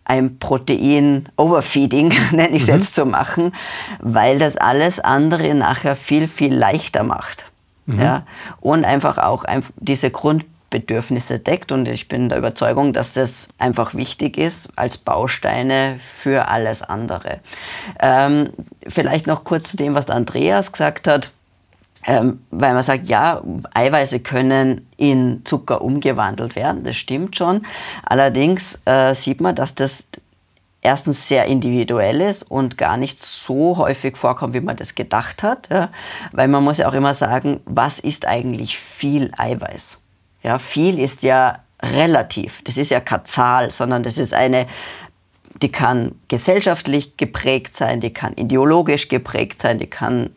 ein Protein-Overfeeding, [LAUGHS] nenne ich es mhm. jetzt, zu machen, weil das alles andere nachher viel, viel leichter macht. Mhm. Ja? Und einfach auch diese Grundbedürfnisse deckt. Und ich bin der Überzeugung, dass das einfach wichtig ist als Bausteine für alles andere. Ähm, vielleicht noch kurz zu dem, was Andreas gesagt hat. Ähm, weil man sagt, ja, Eiweiße können in Zucker umgewandelt werden, das stimmt schon. Allerdings äh, sieht man, dass das erstens sehr individuell ist und gar nicht so häufig vorkommt, wie man das gedacht hat. Ja? Weil man muss ja auch immer sagen, was ist eigentlich viel Eiweiß? Ja, viel ist ja relativ. Das ist ja keine Zahl, sondern das ist eine, die kann gesellschaftlich geprägt sein, die kann ideologisch geprägt sein, die kann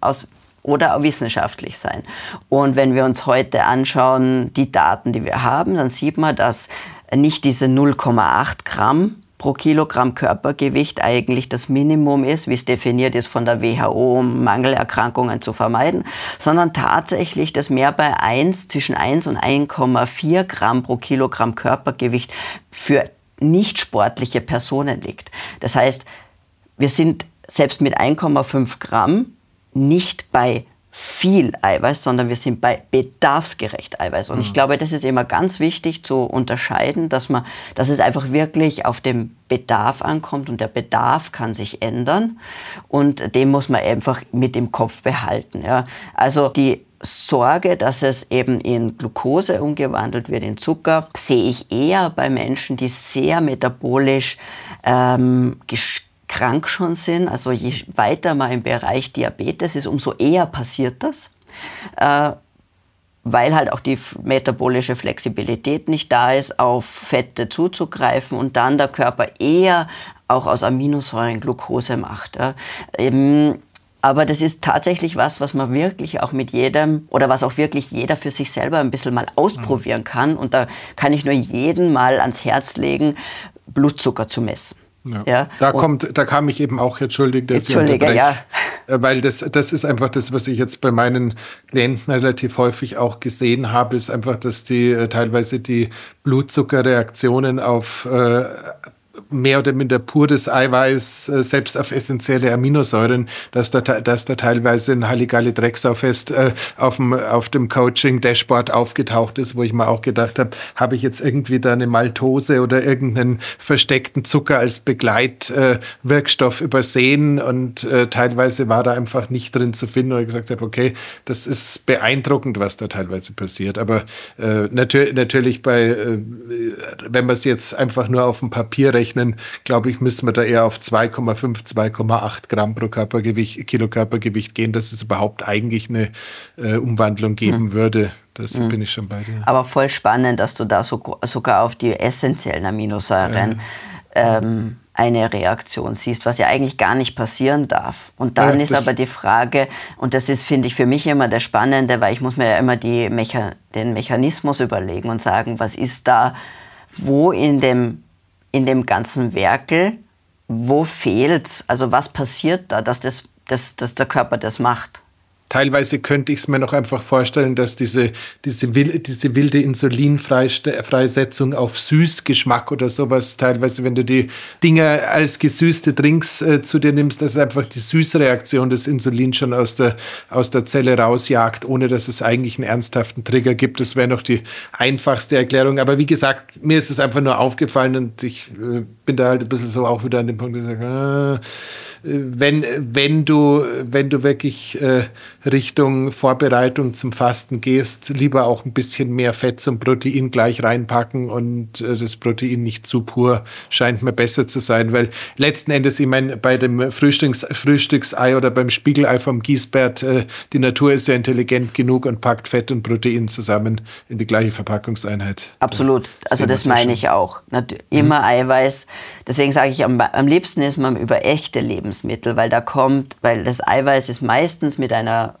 aus oder auch wissenschaftlich sein. Und wenn wir uns heute anschauen, die Daten, die wir haben, dann sieht man, dass nicht diese 0,8 Gramm pro Kilogramm Körpergewicht eigentlich das Minimum ist, wie es definiert ist von der WHO, um Mangelerkrankungen zu vermeiden, sondern tatsächlich das mehr bei 1, zwischen 1 und 1,4 Gramm pro Kilogramm Körpergewicht für nicht sportliche Personen liegt. Das heißt, wir sind selbst mit 1,5 Gramm nicht bei viel Eiweiß, sondern wir sind bei bedarfsgerecht Eiweiß. Und ich mhm. glaube, das ist immer ganz wichtig zu unterscheiden, dass man, dass es einfach wirklich auf den Bedarf ankommt und der Bedarf kann sich ändern und den muss man einfach mit im Kopf behalten. Ja. Also die Sorge, dass es eben in Glucose umgewandelt wird, in Zucker, sehe ich eher bei Menschen, die sehr metabolisch ähm, krank schon sind, also je weiter man im Bereich Diabetes ist, umso eher passiert das. Äh, weil halt auch die metabolische Flexibilität nicht da ist, auf Fette zuzugreifen und dann der Körper eher auch aus Aminosäuren Glucose macht. Ja. Ähm, aber das ist tatsächlich was, was man wirklich auch mit jedem oder was auch wirklich jeder für sich selber ein bisschen mal ausprobieren kann. Und da kann ich nur jeden mal ans Herz legen, Blutzucker zu messen. Ja. ja. Da kommt, da kam ich eben auch, entschuldigt, dass Entschuldige, ja. Äh, weil das, das ist einfach das, was ich jetzt bei meinen Klienten relativ häufig auch gesehen habe, ist einfach, dass die äh, teilweise die Blutzuckerreaktionen auf äh, mehr oder minder pures Eiweiß, äh, selbst auf essentielle Aminosäuren, dass da, dass da teilweise ein Halligalli Drecksaufest äh, auf dem, auf dem Coaching-Dashboard aufgetaucht ist, wo ich mir auch gedacht habe, habe ich jetzt irgendwie da eine Maltose oder irgendeinen versteckten Zucker als Begleitwirkstoff äh, übersehen und äh, teilweise war da einfach nicht drin zu finden, und ich gesagt habe, okay, das ist beeindruckend, was da teilweise passiert. Aber äh, natür natürlich bei, äh, wenn man es jetzt einfach nur auf dem Papier rechnet, rechnen, glaube ich, müssen wir da eher auf 2,5, 2,8 Gramm pro Körpergewicht, Kilo Körpergewicht gehen, dass es überhaupt eigentlich eine äh, Umwandlung geben mhm. würde. Das mhm. bin ich schon bei dir. Aber voll spannend, dass du da so, sogar auf die essentiellen Aminosäuren ja. ähm, eine Reaktion siehst, was ja eigentlich gar nicht passieren darf. Und dann ja, ist aber die Frage, und das ist, finde ich, für mich immer der Spannende, weil ich muss mir ja immer Mecha den Mechanismus überlegen und sagen, was ist da, wo in dem in dem ganzen Werkel, wo fehlt's? Also was passiert da, dass, das, dass, dass der Körper das macht? Teilweise könnte ich es mir noch einfach vorstellen, dass diese, diese, diese wilde Insulinfreisetzung auf Süßgeschmack oder sowas, teilweise, wenn du die Dinger als gesüßte Drinks äh, zu dir nimmst, dass einfach die Süßreaktion des Insulins schon aus der, aus der Zelle rausjagt, ohne dass es eigentlich einen ernsthaften Trigger gibt. Das wäre noch die einfachste Erklärung. Aber wie gesagt, mir ist es einfach nur aufgefallen und ich äh, bin da halt ein bisschen so auch wieder an dem Punkt, sage, äh, wenn, wenn du, wenn du wirklich äh, Richtung Vorbereitung zum Fasten gehst, lieber auch ein bisschen mehr Fett zum Protein gleich reinpacken und äh, das Protein nicht zu pur scheint mir besser zu sein, weil letzten Endes, ich meine, bei dem Frühstücks, Frühstücksei oder beim Spiegelei vom Gießbert, äh, die Natur ist ja intelligent genug und packt Fett und Protein zusammen in die gleiche Verpackungseinheit. Absolut, also das meine ich auch. Immer mhm. Eiweiß. Deswegen sage ich, am, am liebsten ist man über echte Lebensmittel, weil da kommt, weil das Eiweiß ist meistens mit einer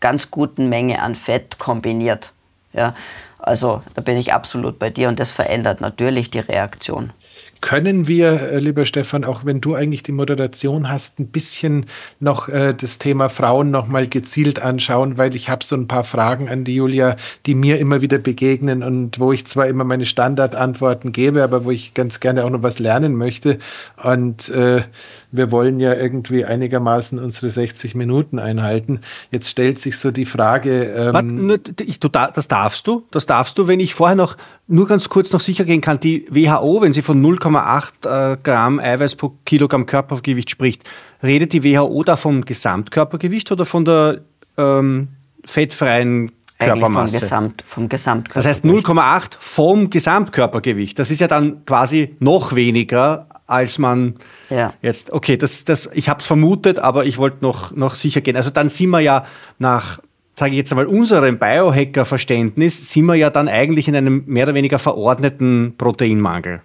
ganz guten Menge an Fett kombiniert. Ja, also da bin ich absolut bei dir und das verändert natürlich die Reaktion. Können wir, äh, lieber Stefan, auch wenn du eigentlich die Moderation hast, ein bisschen noch äh, das Thema Frauen noch mal gezielt anschauen, weil ich habe so ein paar Fragen an die Julia, die mir immer wieder begegnen und wo ich zwar immer meine Standardantworten gebe, aber wo ich ganz gerne auch noch was lernen möchte. Und äh, wir wollen ja irgendwie einigermaßen unsere 60 Minuten einhalten. Jetzt stellt sich so die Frage. Ähm Warte, nur, ich, du, das darfst du, das darfst du, wenn ich vorher noch nur ganz kurz noch sicher gehen kann, die WHO, wenn sie von 0,8 äh, Gramm Eiweiß pro Kilogramm Körpergewicht spricht, redet die WHO da vom Gesamtkörpergewicht oder von der ähm, fettfreien Körpermasse? Vom, Gesamt, vom Gesamtkörpergewicht. Das heißt 0,8 vom Gesamtkörpergewicht. Das ist ja dann quasi noch weniger, als man ja. jetzt. Okay, das, das, ich habe es vermutet, aber ich wollte noch, noch sicher gehen. Also dann sind wir ja nach sage ich jetzt einmal, unserem Biohacker-Verständnis sind wir ja dann eigentlich in einem mehr oder weniger verordneten Proteinmangel.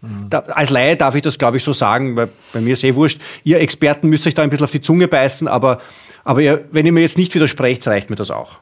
Mhm. Da, als Laie darf ich das, glaube ich, so sagen, weil bei mir ist eh wurscht. Ihr Experten müsst euch da ein bisschen auf die Zunge beißen, aber, aber ihr, wenn ihr mir jetzt nicht widersprecht, reicht mir das auch.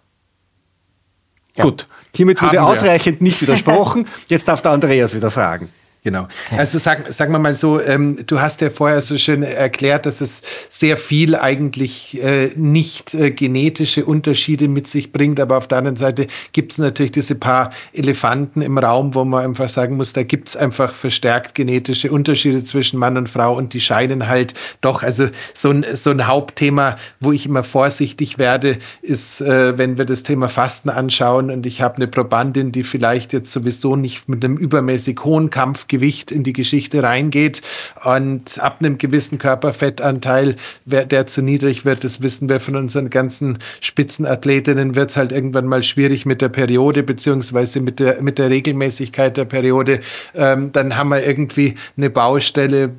Ja. Gut, hiermit wurde ausreichend nicht widersprochen. Jetzt darf der Andreas wieder fragen. Genau. Also sag, sagen wir mal so, ähm, du hast ja vorher so schön erklärt, dass es sehr viel eigentlich äh, nicht äh, genetische Unterschiede mit sich bringt, aber auf der anderen Seite gibt es natürlich diese paar Elefanten im Raum, wo man einfach sagen muss, da gibt es einfach verstärkt genetische Unterschiede zwischen Mann und Frau und die scheinen halt doch, also so ein, so ein Hauptthema, wo ich immer vorsichtig werde, ist, äh, wenn wir das Thema Fasten anschauen und ich habe eine Probandin, die vielleicht jetzt sowieso nicht mit einem übermäßig hohen Kampf Gewicht in die Geschichte reingeht. Und ab einem gewissen Körperfettanteil, der zu niedrig wird, das wissen wir von unseren ganzen Spitzenathletinnen, wird es halt irgendwann mal schwierig mit der Periode beziehungsweise mit der, mit der Regelmäßigkeit der Periode. Ähm, dann haben wir irgendwie eine Baustelle,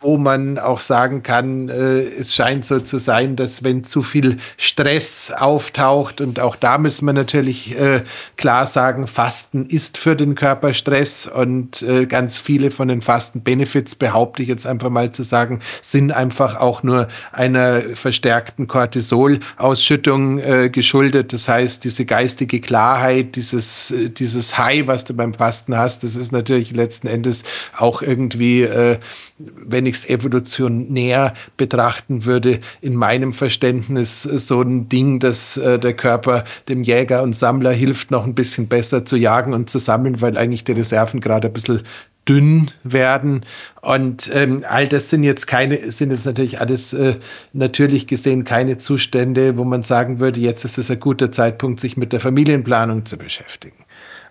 wo man auch sagen kann, äh, es scheint so zu sein, dass wenn zu viel Stress auftaucht, und auch da müssen wir natürlich äh, klar sagen, Fasten ist für den Körper Stress und äh, ganz viele von den Fasten-Benefits, behaupte ich jetzt einfach mal zu sagen, sind einfach auch nur einer verstärkten Cortisol-Ausschüttung äh, geschuldet. Das heißt, diese geistige Klarheit, dieses, äh, dieses High, was du beim Fasten hast, das ist natürlich letzten Endes auch irgendwie, äh, wenn es evolutionär betrachten würde, in meinem Verständnis so ein Ding, dass äh, der Körper dem Jäger und Sammler hilft, noch ein bisschen besser zu jagen und zu sammeln, weil eigentlich die Reserven gerade ein bisschen dünn werden. Und ähm, all das sind jetzt keine, sind jetzt natürlich alles äh, natürlich gesehen keine Zustände, wo man sagen würde, jetzt ist es ein guter Zeitpunkt, sich mit der Familienplanung zu beschäftigen.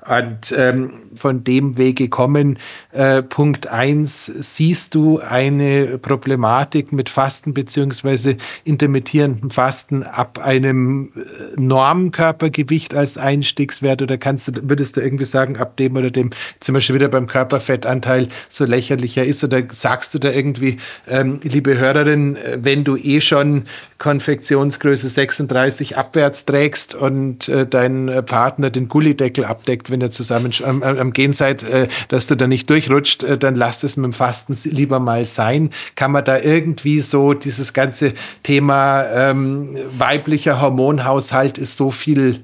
Und ähm, von dem Wege kommen. Äh, Punkt eins siehst du eine Problematik mit Fasten beziehungsweise intermittierendem Fasten ab einem äh, Normkörpergewicht als Einstiegswert oder kannst du, würdest du irgendwie sagen, ab dem oder dem zum Beispiel wieder beim Körperfettanteil so lächerlicher ist oder sagst du da irgendwie, ähm, liebe Hörerin, äh, wenn du eh schon Konfektionsgröße 36 abwärts trägst und äh, dein Partner den Gullideckel abdeckt, wenn ihr zusammen am, am Gehen seid, äh, dass du da nicht durchrutscht, äh, dann lasst es mit dem Fasten lieber mal sein. Kann man da irgendwie so dieses ganze Thema ähm, weiblicher Hormonhaushalt ist so viel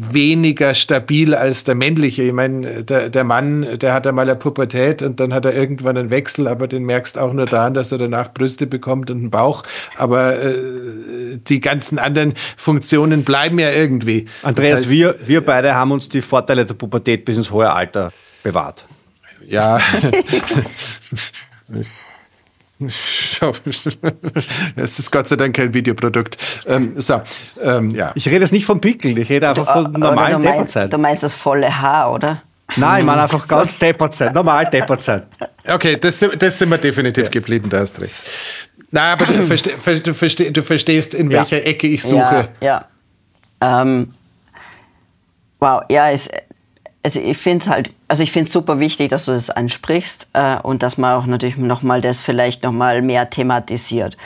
weniger stabil als der männliche. Ich meine, der, der Mann, der hat einmal eine Pubertät und dann hat er irgendwann einen Wechsel, aber den merkst auch nur daran, dass er danach Brüste bekommt und einen Bauch. Aber äh, die ganzen anderen Funktionen bleiben ja irgendwie. Andreas, das heißt, wir, wir beide haben uns die Vorteile der Pubertät bis ins hohe Alter bewahrt. Ja. [LAUGHS] [LAUGHS] [LAUGHS] Es ist Gott sei Dank kein Videoprodukt. Ähm, so, ähm, ja. Ich rede jetzt nicht von Pickeln, ich rede einfach von normalen Depperzeit. Du meinst das volle Haar, oder? Nein, ich meine einfach [LAUGHS] ganz Depperzeit, normal Depperzeit. Okay, das, das sind wir definitiv ja. geblieben, da hast recht. Nein, aber du, [CLEARS THROAT] verste, du, verste, du verstehst, in ja. welcher Ecke ich suche. Ja, ja. Ähm, wow, ja, es, also ich finde es halt, also ich finde super wichtig, dass du das ansprichst äh, und dass man auch natürlich nochmal das vielleicht nochmal mehr thematisiert.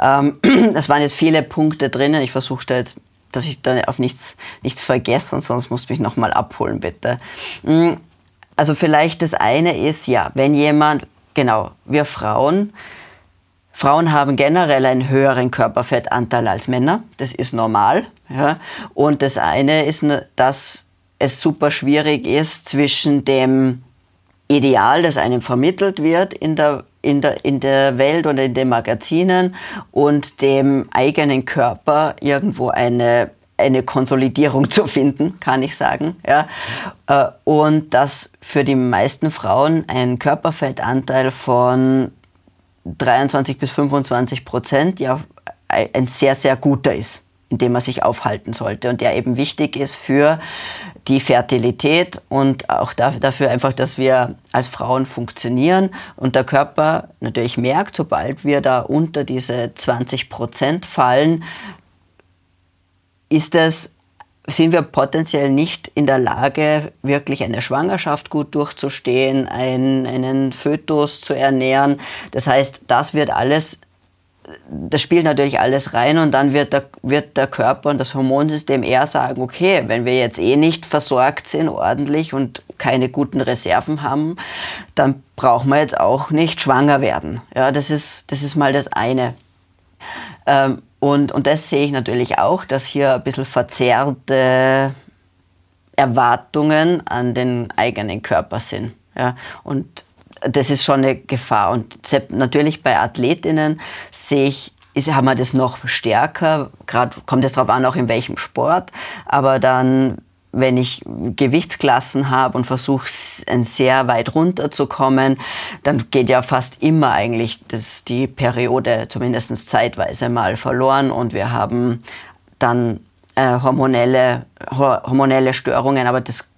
Ähm, [CLEARS THROAT] das waren jetzt viele Punkte drinnen. Ich versuche jetzt, dass ich da auf nichts, nichts vergesse und sonst musst du mich nochmal abholen, bitte. Mm, also vielleicht das eine ist, ja, wenn jemand, genau, wir Frauen, Frauen haben generell einen höheren Körperfettanteil als Männer. Das ist normal. Ja. Und das eine ist, dass es super schwierig ist zwischen dem Ideal, das einem vermittelt wird in der, in der, in der Welt und in den Magazinen und dem eigenen Körper irgendwo eine, eine Konsolidierung [LAUGHS] zu finden, kann ich sagen. Ja. Äh, und dass für die meisten Frauen ein Körperfettanteil von 23 bis 25 Prozent ja ein sehr, sehr guter ist in dem man sich aufhalten sollte und der eben wichtig ist für die Fertilität und auch dafür einfach, dass wir als Frauen funktionieren und der Körper natürlich merkt, sobald wir da unter diese 20 Prozent fallen, ist es sind wir potenziell nicht in der Lage, wirklich eine Schwangerschaft gut durchzustehen, einen, einen Fötus zu ernähren. Das heißt, das wird alles das spielt natürlich alles rein und dann wird der, wird der Körper und das Hormonsystem eher sagen, okay, wenn wir jetzt eh nicht versorgt sind ordentlich und keine guten Reserven haben, dann brauchen wir jetzt auch nicht schwanger werden. Ja, das ist, das ist mal das eine. Ähm, und, und das sehe ich natürlich auch, dass hier ein bisschen verzerrte Erwartungen an den eigenen Körper sind. Ja, und das ist schon eine Gefahr. Und natürlich bei Athletinnen sehe ich, ist, haben wir das noch stärker. Gerade kommt es darauf an, auch in welchem Sport. Aber dann, wenn ich Gewichtsklassen habe und versuche, sehr weit runter zu kommen, dann geht ja fast immer eigentlich das, die Periode zumindest zeitweise mal verloren und wir haben dann äh, hormonelle, hormonelle Störungen, aber das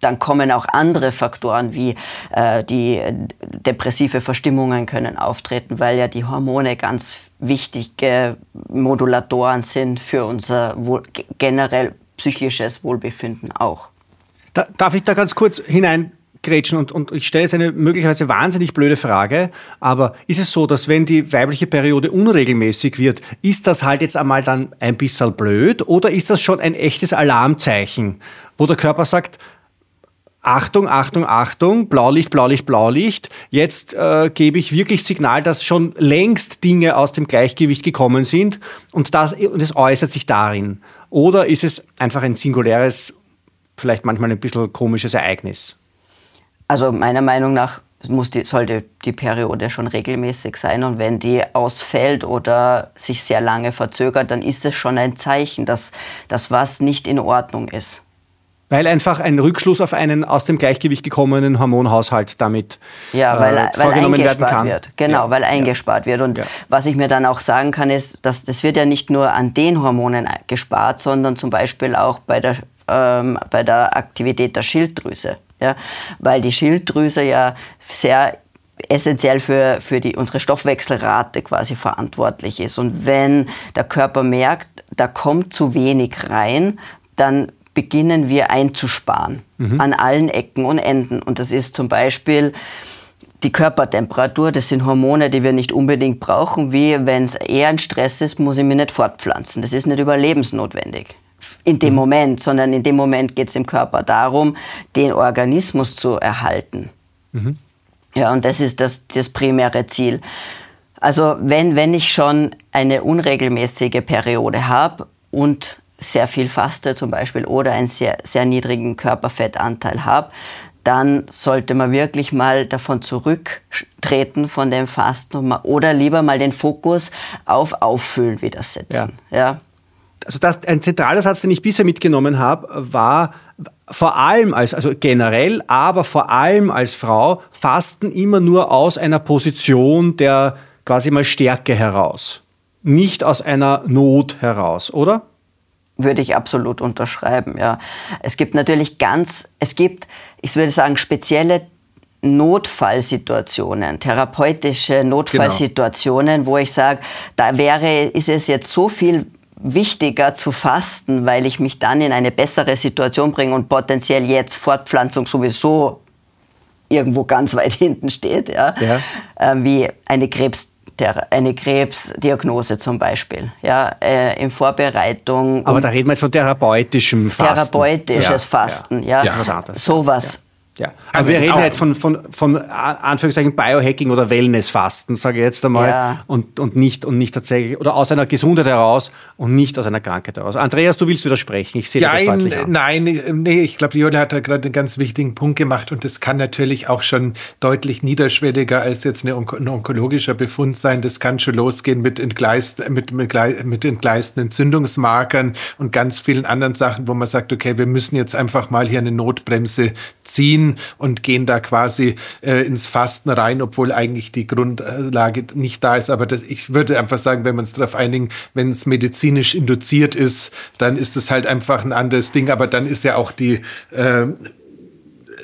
dann kommen auch andere Faktoren wie äh, die depressive Verstimmungen können auftreten, weil ja die Hormone ganz wichtige Modulatoren sind für unser wohl, generell psychisches Wohlbefinden auch. Da, darf ich da ganz kurz hineingrätschen und, und ich stelle jetzt eine möglicherweise wahnsinnig blöde Frage, aber ist es so, dass wenn die weibliche Periode unregelmäßig wird, ist das halt jetzt einmal dann ein bisschen blöd oder ist das schon ein echtes Alarmzeichen, wo der Körper sagt, Achtung, Achtung, Achtung, Blaulicht, Blaulicht, Blaulicht. Jetzt äh, gebe ich wirklich Signal, dass schon längst Dinge aus dem Gleichgewicht gekommen sind und das, und es äußert sich darin. Oder ist es einfach ein singuläres, vielleicht manchmal ein bisschen komisches Ereignis? Also meiner Meinung nach muss die, sollte die Periode schon regelmäßig sein und wenn die ausfällt oder sich sehr lange verzögert, dann ist es schon ein Zeichen, dass, dass was nicht in Ordnung ist. Weil einfach ein Rückschluss auf einen aus dem Gleichgewicht gekommenen Hormonhaushalt damit ja, weil, äh, vorgenommen weil werden kann. Wird. Genau, ja. weil eingespart ja. wird. Und ja. was ich mir dann auch sagen kann, ist, dass das wird ja nicht nur an den Hormonen gespart, sondern zum Beispiel auch bei der, ähm, bei der Aktivität der Schilddrüse. Ja? Weil die Schilddrüse ja sehr essentiell für, für die, unsere Stoffwechselrate quasi verantwortlich ist. Und wenn der Körper merkt, da kommt zu wenig rein, dann beginnen wir einzusparen mhm. an allen Ecken und Enden. Und das ist zum Beispiel die Körpertemperatur, das sind Hormone, die wir nicht unbedingt brauchen, wie wenn es eher ein Stress ist, muss ich mich nicht fortpflanzen. Das ist nicht überlebensnotwendig in dem mhm. Moment, sondern in dem Moment geht es im Körper darum, den Organismus zu erhalten. Mhm. Ja, und das ist das, das primäre Ziel. Also wenn, wenn ich schon eine unregelmäßige Periode habe und sehr viel faste zum Beispiel oder einen sehr, sehr niedrigen Körperfettanteil habe, dann sollte man wirklich mal davon zurücktreten von dem Fasten oder lieber mal den Fokus auf Auffüllen wieder setzen. Ja. ja. Also das, ein zentraler Satz, den ich bisher mitgenommen habe, war vor allem als, also generell, aber vor allem als Frau, Fasten immer nur aus einer Position der quasi mal Stärke heraus. Nicht aus einer Not heraus, oder? Würde ich absolut unterschreiben, ja. Es gibt natürlich ganz, es gibt, ich würde sagen, spezielle Notfallsituationen, therapeutische Notfallsituationen, genau. wo ich sage, da wäre, ist es jetzt so viel wichtiger zu fasten, weil ich mich dann in eine bessere Situation bringe und potenziell jetzt Fortpflanzung sowieso irgendwo ganz weit [LAUGHS] hinten steht, ja, ja. Äh, wie eine Krebs eine Krebsdiagnose zum Beispiel, ja, äh, in Vorbereitung. Aber da reden wir jetzt von therapeutischem Fasten. Therapeutisches ja, Fasten, ja. ja. ja. Sowas. Ja, aber wir reden jetzt von, von, von Anführungszeichen Biohacking oder Wellnessfasten, sage ich jetzt einmal, ja. und, und, nicht, und nicht tatsächlich, oder aus einer Gesundheit heraus und nicht aus einer Krankheit heraus. Andreas, du willst widersprechen, ich sehe ja, das deutlich an. Nein, nee, ich glaube, Jule hat da gerade einen ganz wichtigen Punkt gemacht und das kann natürlich auch schon deutlich niederschwelliger als jetzt ein onkologischer Befund sein. Das kann schon losgehen mit, entgleist, mit, mit, mit entgleisten Entzündungsmarkern und ganz vielen anderen Sachen, wo man sagt, okay, wir müssen jetzt einfach mal hier eine Notbremse ziehen und gehen da quasi äh, ins Fasten rein, obwohl eigentlich die Grundlage nicht da ist. Aber das, ich würde einfach sagen, wenn man es darauf einigen, wenn es medizinisch induziert ist, dann ist es halt einfach ein anderes Ding. Aber dann ist ja auch die äh,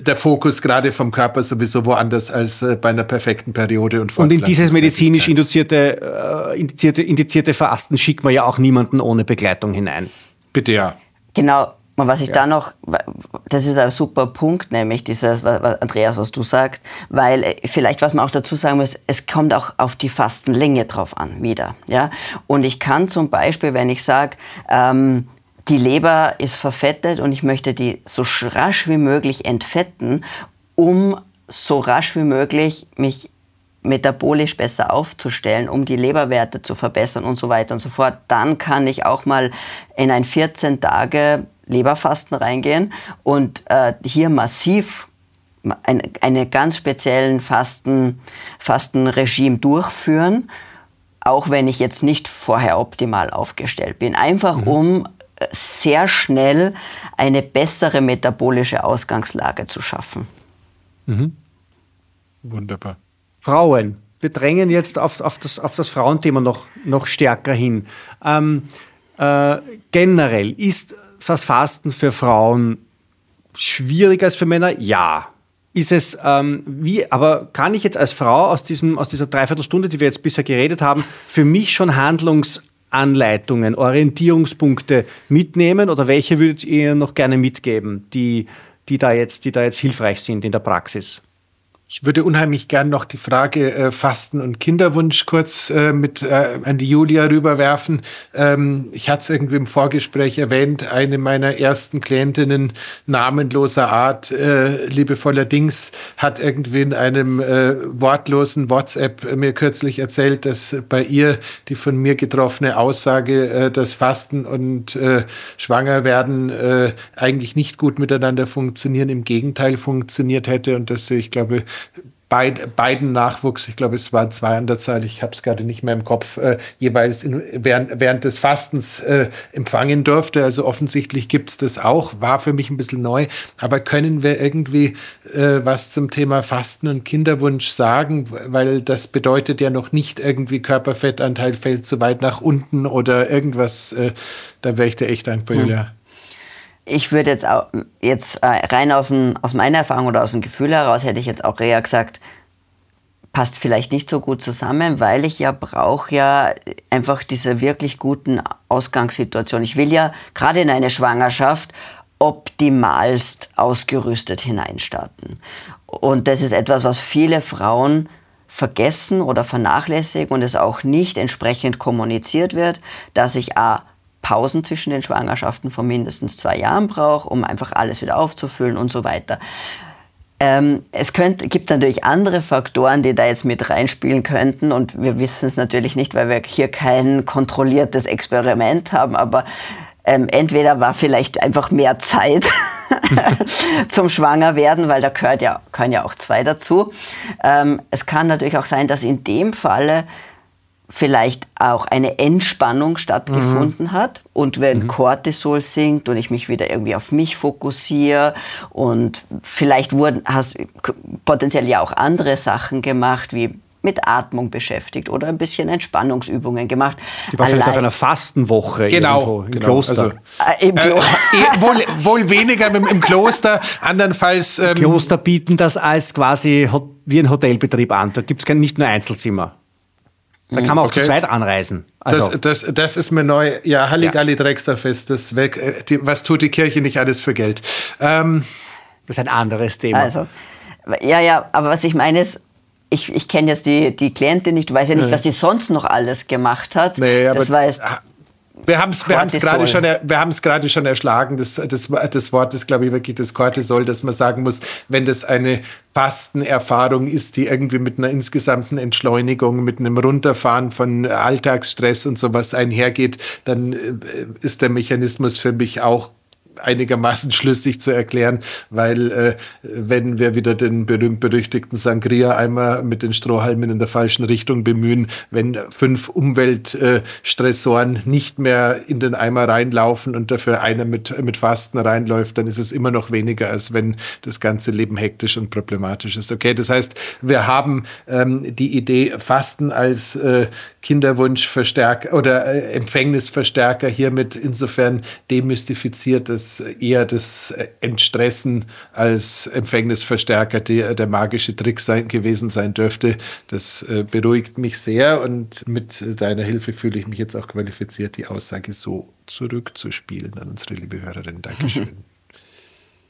der Fokus gerade vom Körper sowieso woanders als äh, bei einer perfekten Periode und Und in dieses medizinisch induzierte, äh, indizierte, indizierte Fasten schickt man ja auch niemanden ohne Begleitung hinein. Bitte ja. Genau, und was ich ja. da noch, das ist ein super Punkt, nämlich dieses, was, Andreas, was du sagst, weil äh, vielleicht, was man auch dazu sagen muss, es kommt auch auf die Fastenlänge drauf an, wieder. Ja? Und ich kann zum Beispiel, wenn ich sage, ähm, die Leber ist verfettet und ich möchte die so rasch wie möglich entfetten, um so rasch wie möglich mich metabolisch besser aufzustellen, um die Leberwerte zu verbessern und so weiter und so fort, dann kann ich auch mal in ein 14 Tage Leberfasten reingehen und äh, hier massiv ein, eine ganz speziellen Fasten, Fastenregime durchführen, auch wenn ich jetzt nicht vorher optimal aufgestellt bin. Einfach mhm. um äh, sehr schnell eine bessere metabolische Ausgangslage zu schaffen. Mhm. Wunderbar. Frauen. Wir drängen jetzt auf, auf, das, auf das Frauenthema noch, noch stärker hin. Ähm, äh, generell ist das Fasten für Frauen schwieriger als für Männer? Ja. Ist es, ähm, wie, aber kann ich jetzt als Frau aus, diesem, aus dieser Dreiviertelstunde, die wir jetzt bisher geredet haben, für mich schon Handlungsanleitungen, Orientierungspunkte mitnehmen oder welche würdet ihr noch gerne mitgeben, die, die, da jetzt, die da jetzt hilfreich sind in der Praxis? Ich würde unheimlich gern noch die Frage äh, Fasten und Kinderwunsch kurz äh, mit äh, an die Julia rüberwerfen. Ähm, ich hatte es irgendwie im Vorgespräch erwähnt, eine meiner ersten Klientinnen namenloser Art, äh, liebevoller Dings, hat irgendwie in einem äh, wortlosen WhatsApp mir kürzlich erzählt, dass bei ihr die von mir getroffene Aussage, äh, dass Fasten und äh, Schwangerwerden eigentlich nicht gut miteinander funktionieren, im Gegenteil funktioniert hätte und dass ich glaube, beid, beiden Nachwuchs, ich glaube, es waren zwei an der Zahl, ich habe es gerade nicht mehr im Kopf, äh, jeweils in, während, während des Fastens äh, empfangen durfte. Also offensichtlich gibt es das auch, war für mich ein bisschen neu. Aber können wir irgendwie äh, was zum Thema Fasten und Kinderwunsch sagen? Weil das bedeutet ja noch nicht irgendwie Körperfettanteil fällt zu weit nach unten oder irgendwas. Äh, da wäre ich dir echt dankbar, hm. Ich würde jetzt auch, jetzt äh, rein aus, dem, aus meiner Erfahrung oder aus dem Gefühl heraus hätte ich jetzt auch eher gesagt, passt vielleicht nicht so gut zusammen, weil ich ja brauche ja einfach diese wirklich guten Ausgangssituationen. Ich will ja gerade in eine Schwangerschaft optimalst ausgerüstet hineinstarten. Und das ist etwas, was viele Frauen vergessen oder vernachlässigen und es auch nicht entsprechend kommuniziert wird, dass ich A, Pausen zwischen den Schwangerschaften von mindestens zwei Jahren brauche, um einfach alles wieder aufzufüllen und so weiter. Ähm, es könnt, gibt natürlich andere Faktoren, die da jetzt mit reinspielen könnten und wir wissen es natürlich nicht, weil wir hier kein kontrolliertes Experiment haben, aber ähm, entweder war vielleicht einfach mehr Zeit [LAUGHS] zum Schwangerwerden, weil da gehört ja, können ja auch zwei dazu. Ähm, es kann natürlich auch sein, dass in dem Falle vielleicht auch eine Entspannung stattgefunden mhm. hat und wenn mhm. Cortisol sinkt und ich mich wieder irgendwie auf mich fokussiere und vielleicht wurden hast potenziell ja auch andere Sachen gemacht wie mit Atmung beschäftigt oder ein bisschen Entspannungsübungen gemacht. Die war Allein vielleicht auf einer Fastenwoche genau, im genau, Kloster. Also, äh, Im Kloster. Äh, wohl, wohl, weniger im, im Kloster, andernfalls... Ähm, Kloster bieten das als quasi wie ein Hotelbetrieb an. Da gibt es nicht nur Einzelzimmer. Da kann man auch okay. zu zweit anreisen. Also. Das, das, das ist mir neu. Ja, Halligalli ja. Drexlerfest, das weg. Äh, die, was tut die Kirche nicht alles für Geld? Ähm, das ist ein anderes Thema. Also, ja, ja, aber was ich meine ist, ich, ich kenne jetzt die, die Klientin nicht, du weißt ja nicht, nee. was sie sonst noch alles gemacht hat. Nee, aber das weißt, wir haben es wir gerade schon, wir haben es gerade schon erschlagen. Das, das, das Wort ist, glaube ich, wirklich das Cortisol, dass man sagen muss, wenn das eine Fastenerfahrung ist, die irgendwie mit einer insgesamten Entschleunigung, mit einem Runterfahren von Alltagsstress und sowas einhergeht, dann äh, ist der Mechanismus für mich auch einigermaßen schlüssig zu erklären, weil äh, wenn wir wieder den berühmt-berüchtigten Sangria-Eimer mit den Strohhalmen in der falschen Richtung bemühen, wenn fünf Umweltstressoren nicht mehr in den Eimer reinlaufen und dafür einer mit, mit Fasten reinläuft, dann ist es immer noch weniger, als wenn das ganze Leben hektisch und problematisch ist. Okay, das heißt, wir haben ähm, die Idee, Fasten als äh, Kinderwunschverstärker oder äh, Empfängnisverstärker hiermit insofern demystifiziert, dass eher das Entstressen als Empfängnisverstärker der, der magische Trick sein, gewesen sein dürfte. Das äh, beruhigt mich sehr und mit deiner Hilfe fühle ich mich jetzt auch qualifiziert, die Aussage so zurückzuspielen an unsere liebe Hörerin. Dankeschön. [LAUGHS]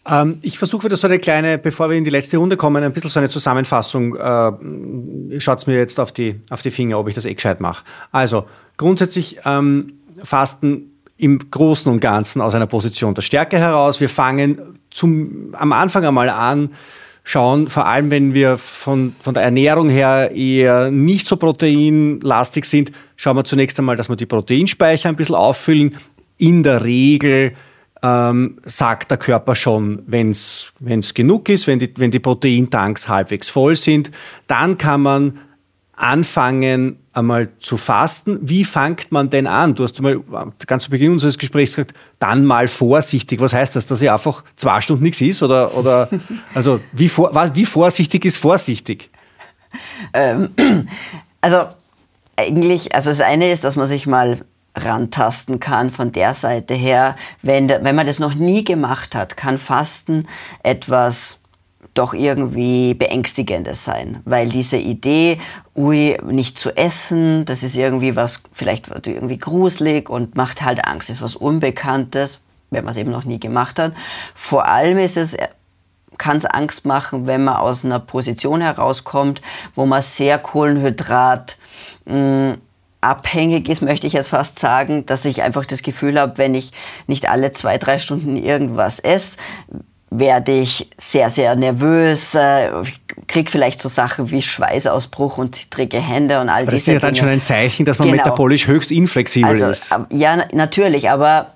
Ähm, ich versuche wieder so eine kleine, bevor wir in die letzte Runde kommen, ein bisschen so eine Zusammenfassung. Äh, Schaut mir jetzt auf die, auf die Finger, ob ich das eh gescheit mache. Also, grundsätzlich ähm, Fasten im Großen und Ganzen aus einer Position der Stärke heraus. Wir fangen zum, am Anfang einmal an, schauen, vor allem wenn wir von, von der Ernährung her eher nicht so proteinlastig sind, schauen wir zunächst einmal, dass wir die Proteinspeicher ein bisschen auffüllen. In der Regel ähm, sagt der Körper schon, wenn es genug ist, wenn die, wenn die Proteintanks halbwegs voll sind, dann kann man anfangen, einmal zu fasten. Wie fängt man denn an? Du hast mal ganz zu Beginn unseres Gesprächs gesagt, dann mal vorsichtig. Was heißt das, dass ja einfach zwei Stunden nichts ist? Oder, oder [LAUGHS] also wie, vor, wie vorsichtig ist vorsichtig? Ähm, [CLEARS THROAT] also eigentlich, also das eine ist, dass man sich mal rantasten kann von der Seite her. Wenn, wenn man das noch nie gemacht hat, kann Fasten etwas doch irgendwie beängstigendes sein, weil diese Idee, ui, nicht zu essen, das ist irgendwie was, vielleicht irgendwie gruselig und macht halt Angst, ist was Unbekanntes, wenn man es eben noch nie gemacht hat. Vor allem ist es, kann es Angst machen, wenn man aus einer Position herauskommt, wo man sehr Kohlenhydrat mh, abhängig ist, möchte ich jetzt fast sagen, dass ich einfach das Gefühl habe, wenn ich nicht alle zwei, drei Stunden irgendwas esse, werde ich sehr, sehr nervös, äh, ich kriege vielleicht so Sachen wie Schweißausbruch und zittrige Hände und all aber diese Das ist ja dann schon ein Zeichen, dass man genau. metabolisch höchst inflexibel also, ist. Ja, natürlich, aber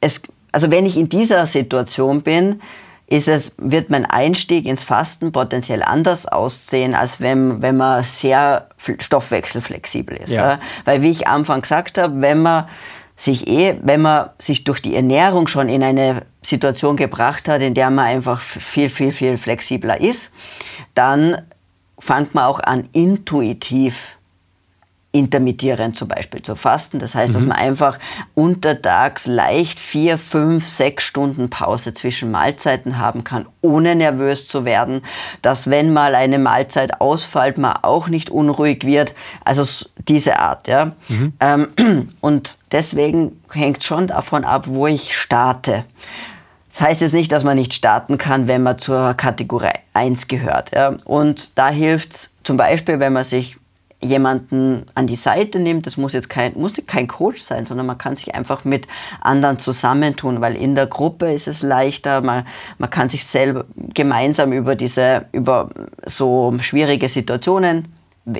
es, also wenn ich in dieser Situation bin, ist es, wird mein Einstieg ins Fasten potenziell anders aussehen, als wenn, wenn man sehr stoffwechselflexibel ist. Ja? Weil wie ich am Anfang gesagt habe, wenn man sich eh, wenn man sich durch die Ernährung schon in eine Situation gebracht hat, in der man einfach viel, viel, viel flexibler ist, dann fängt man auch an, intuitiv intermittierend zum Beispiel zu fasten. Das heißt, mhm. dass man einfach untertags leicht vier, fünf, sechs Stunden Pause zwischen Mahlzeiten haben kann, ohne nervös zu werden. Dass wenn mal eine Mahlzeit ausfällt, man auch nicht unruhig wird. Also diese Art. Ja. Mhm. Ähm, [CLEARS THROAT] und deswegen hängt es schon davon ab, wo ich starte. Das heißt jetzt nicht, dass man nicht starten kann, wenn man zur Kategorie 1 gehört. Und da hilft es zum Beispiel, wenn man sich jemanden an die Seite nimmt. Das muss jetzt kein, muss kein Coach sein, sondern man kann sich einfach mit anderen zusammentun, weil in der Gruppe ist es leichter. Man, man kann sich selber gemeinsam über diese, über so schwierige Situationen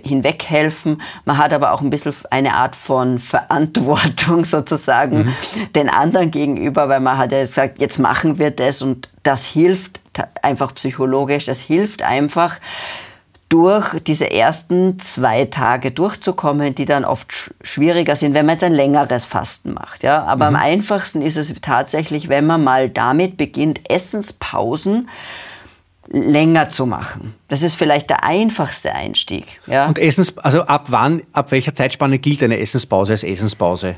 hinweghelfen. Man hat aber auch ein bisschen eine Art von Verantwortung [LAUGHS] sozusagen mhm. den anderen gegenüber, weil man hat ja gesagt, jetzt machen wir das und das hilft einfach psychologisch, das hilft einfach durch diese ersten zwei Tage durchzukommen, die dann oft schwieriger sind, wenn man jetzt ein längeres Fasten macht. Ja? Aber mhm. am einfachsten ist es tatsächlich, wenn man mal damit beginnt, Essenspausen länger zu machen. Das ist vielleicht der einfachste Einstieg. Ja? Und Essens, also ab wann, ab welcher Zeitspanne gilt eine Essenspause als Essenspause?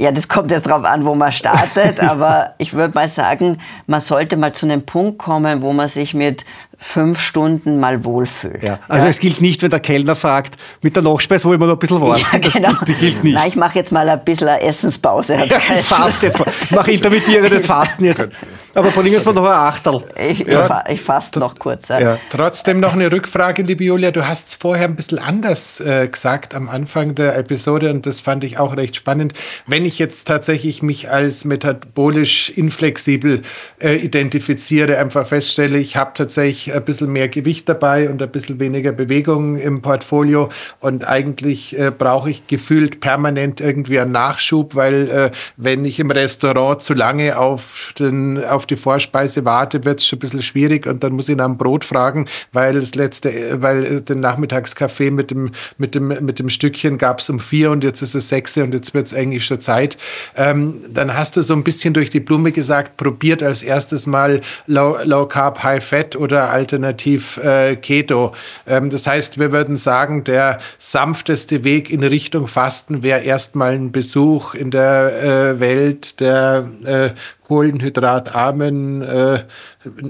Ja, das kommt jetzt darauf an, wo man startet, [LAUGHS] aber ich würde mal sagen, man sollte mal zu einem Punkt kommen, wo man sich mit fünf Stunden mal wohlfühlt. Ja, also ja. es gilt nicht, wenn der Kellner fragt, mit der Nachspeise wollen wir noch ein bisschen warten. Ja, genau. Das gilt, gilt nicht. Nein, ich mache jetzt mal ein bisschen eine Essenspause. [LAUGHS] Ja, ich fast jetzt mal. Ich mache intermittierendes Fasten jetzt. [LAUGHS] Aber bringen wir noch ein Achtel. Ich, ja. ich faste noch kurz. Ja. Ja. Trotzdem noch eine Rückfrage, liebe Julia. Du hast es vorher ein bisschen anders äh, gesagt am Anfang der Episode und das fand ich auch recht spannend. Wenn ich jetzt tatsächlich mich als metabolisch inflexibel äh, identifiziere, einfach feststelle, ich habe tatsächlich ein bisschen mehr Gewicht dabei und ein bisschen weniger Bewegung im Portfolio und eigentlich äh, brauche ich gefühlt permanent irgendwie einen Nachschub, weil äh, wenn ich im Restaurant zu lange auf den auf die Vorspeise warte, wird es schon ein bisschen schwierig und dann muss ich nach dem Brot fragen, weil das letzte, weil den Nachmittagskaffee mit dem, mit dem, mit dem Stückchen gab es um vier und jetzt ist es sechs und jetzt wird es eigentlich schon Zeit. Ähm, dann hast du so ein bisschen durch die Blume gesagt, probiert als erstes mal Low, Low Carb, High Fat oder alternativ äh, Keto. Ähm, das heißt, wir würden sagen, der sanfteste Weg in Richtung Fasten wäre erstmal ein Besuch in der äh, Welt der äh, kohlenhydratarmen äh,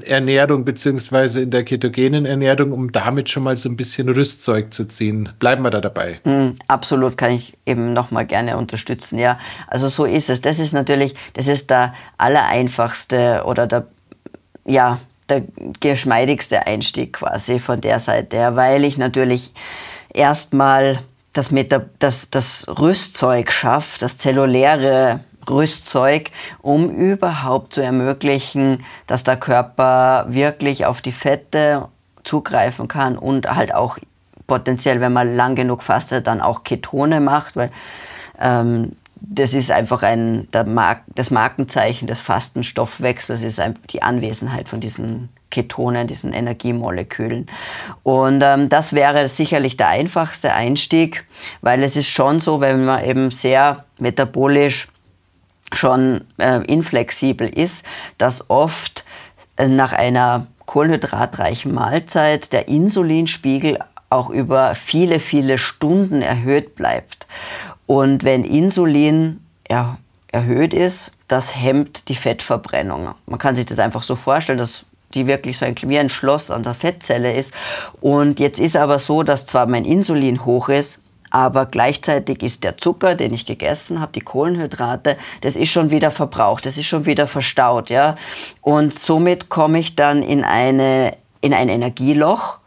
Ernährung beziehungsweise in der ketogenen Ernährung, um damit schon mal so ein bisschen Rüstzeug zu ziehen. Bleiben wir da dabei. Mm, absolut, kann ich eben nochmal gerne unterstützen. Ja, also so ist es. Das ist natürlich, das ist der allereinfachste oder der, ja, der geschmeidigste Einstieg quasi von der Seite her, weil ich natürlich erstmal das, das, das Rüstzeug schaffe, das zelluläre Rüstzeug, um überhaupt zu ermöglichen, dass der Körper wirklich auf die Fette zugreifen kann und halt auch potenziell, wenn man lang genug fastet, dann auch Ketone macht, weil ähm, das ist einfach ein, Mark das Markenzeichen des Fastenstoffwechsels ist die Anwesenheit von diesen Ketonen, diesen Energiemolekülen. Und ähm, das wäre sicherlich der einfachste Einstieg, weil es ist schon so, wenn man eben sehr metabolisch schon äh, inflexibel ist, dass oft äh, nach einer kohlenhydratreichen Mahlzeit der Insulinspiegel auch über viele, viele Stunden erhöht bleibt. Und wenn Insulin ja, erhöht ist, das hemmt die Fettverbrennung. Man kann sich das einfach so vorstellen, dass die wirklich so ein, wie ein Schloss an der Fettzelle ist. Und jetzt ist aber so, dass zwar mein Insulin hoch ist, aber gleichzeitig ist der Zucker, den ich gegessen habe, die Kohlenhydrate, das ist schon wieder verbraucht, das ist schon wieder verstaut, ja. Und somit komme ich dann in eine in ein Energieloch,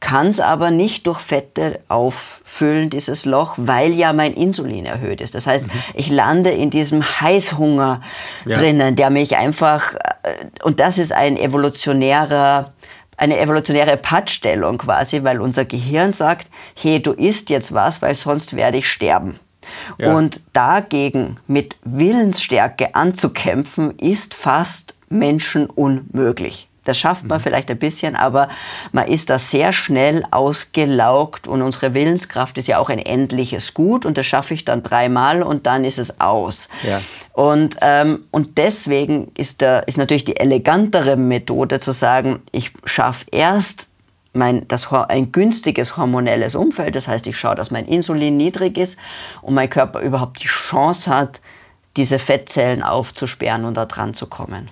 kann es aber nicht durch Fette auffüllen, dieses Loch, weil ja mein Insulin erhöht ist. Das heißt, mhm. ich lande in diesem Heißhunger ja. drinnen, der mich einfach, äh, und das ist ein evolutionärer eine evolutionäre Pattstellung quasi, weil unser Gehirn sagt, hey, du isst jetzt was, weil sonst werde ich sterben. Ja. Und dagegen mit Willensstärke anzukämpfen, ist fast menschenunmöglich. Das schafft man mhm. vielleicht ein bisschen, aber man ist da sehr schnell ausgelaugt und unsere Willenskraft ist ja auch ein endliches Gut und das schaffe ich dann dreimal und dann ist es aus. Ja. Und, ähm, und deswegen ist, der, ist natürlich die elegantere Methode zu sagen, ich schaffe erst mein, das, ein günstiges hormonelles Umfeld, das heißt, ich schaue, dass mein Insulin niedrig ist und mein Körper überhaupt die Chance hat, diese Fettzellen aufzusperren und da dran zu kommen.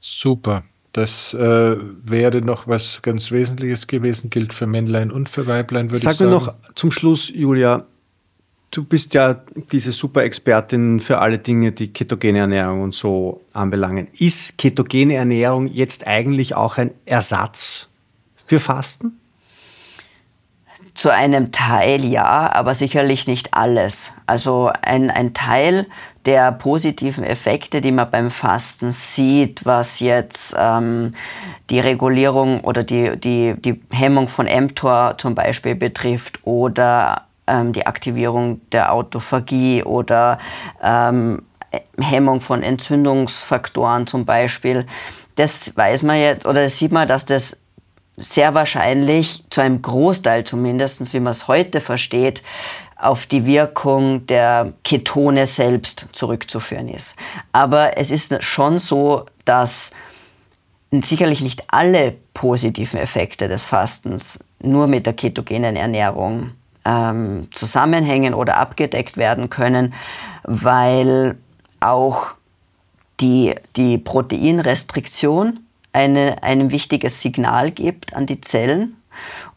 Super. Das äh, wäre noch was ganz Wesentliches gewesen, gilt für Männlein und für Weiblein, würde Sag ich sagen. Sag mir noch zum Schluss, Julia, du bist ja diese super Expertin für alle Dinge, die ketogene Ernährung und so anbelangen. Ist ketogene Ernährung jetzt eigentlich auch ein Ersatz für Fasten? Zu einem Teil ja, aber sicherlich nicht alles. Also ein, ein Teil der positiven Effekte, die man beim Fasten sieht, was jetzt ähm, die Regulierung oder die, die, die Hemmung von mTOR zum Beispiel betrifft oder ähm, die Aktivierung der Autophagie oder ähm, Hemmung von Entzündungsfaktoren zum Beispiel. Das weiß man jetzt oder das sieht man, dass das sehr wahrscheinlich zu einem Großteil zumindest, wie man es heute versteht, auf die Wirkung der Ketone selbst zurückzuführen ist. Aber es ist schon so, dass sicherlich nicht alle positiven Effekte des Fastens nur mit der ketogenen Ernährung ähm, zusammenhängen oder abgedeckt werden können, weil auch die, die Proteinrestriktion eine, ein wichtiges Signal gibt an die Zellen.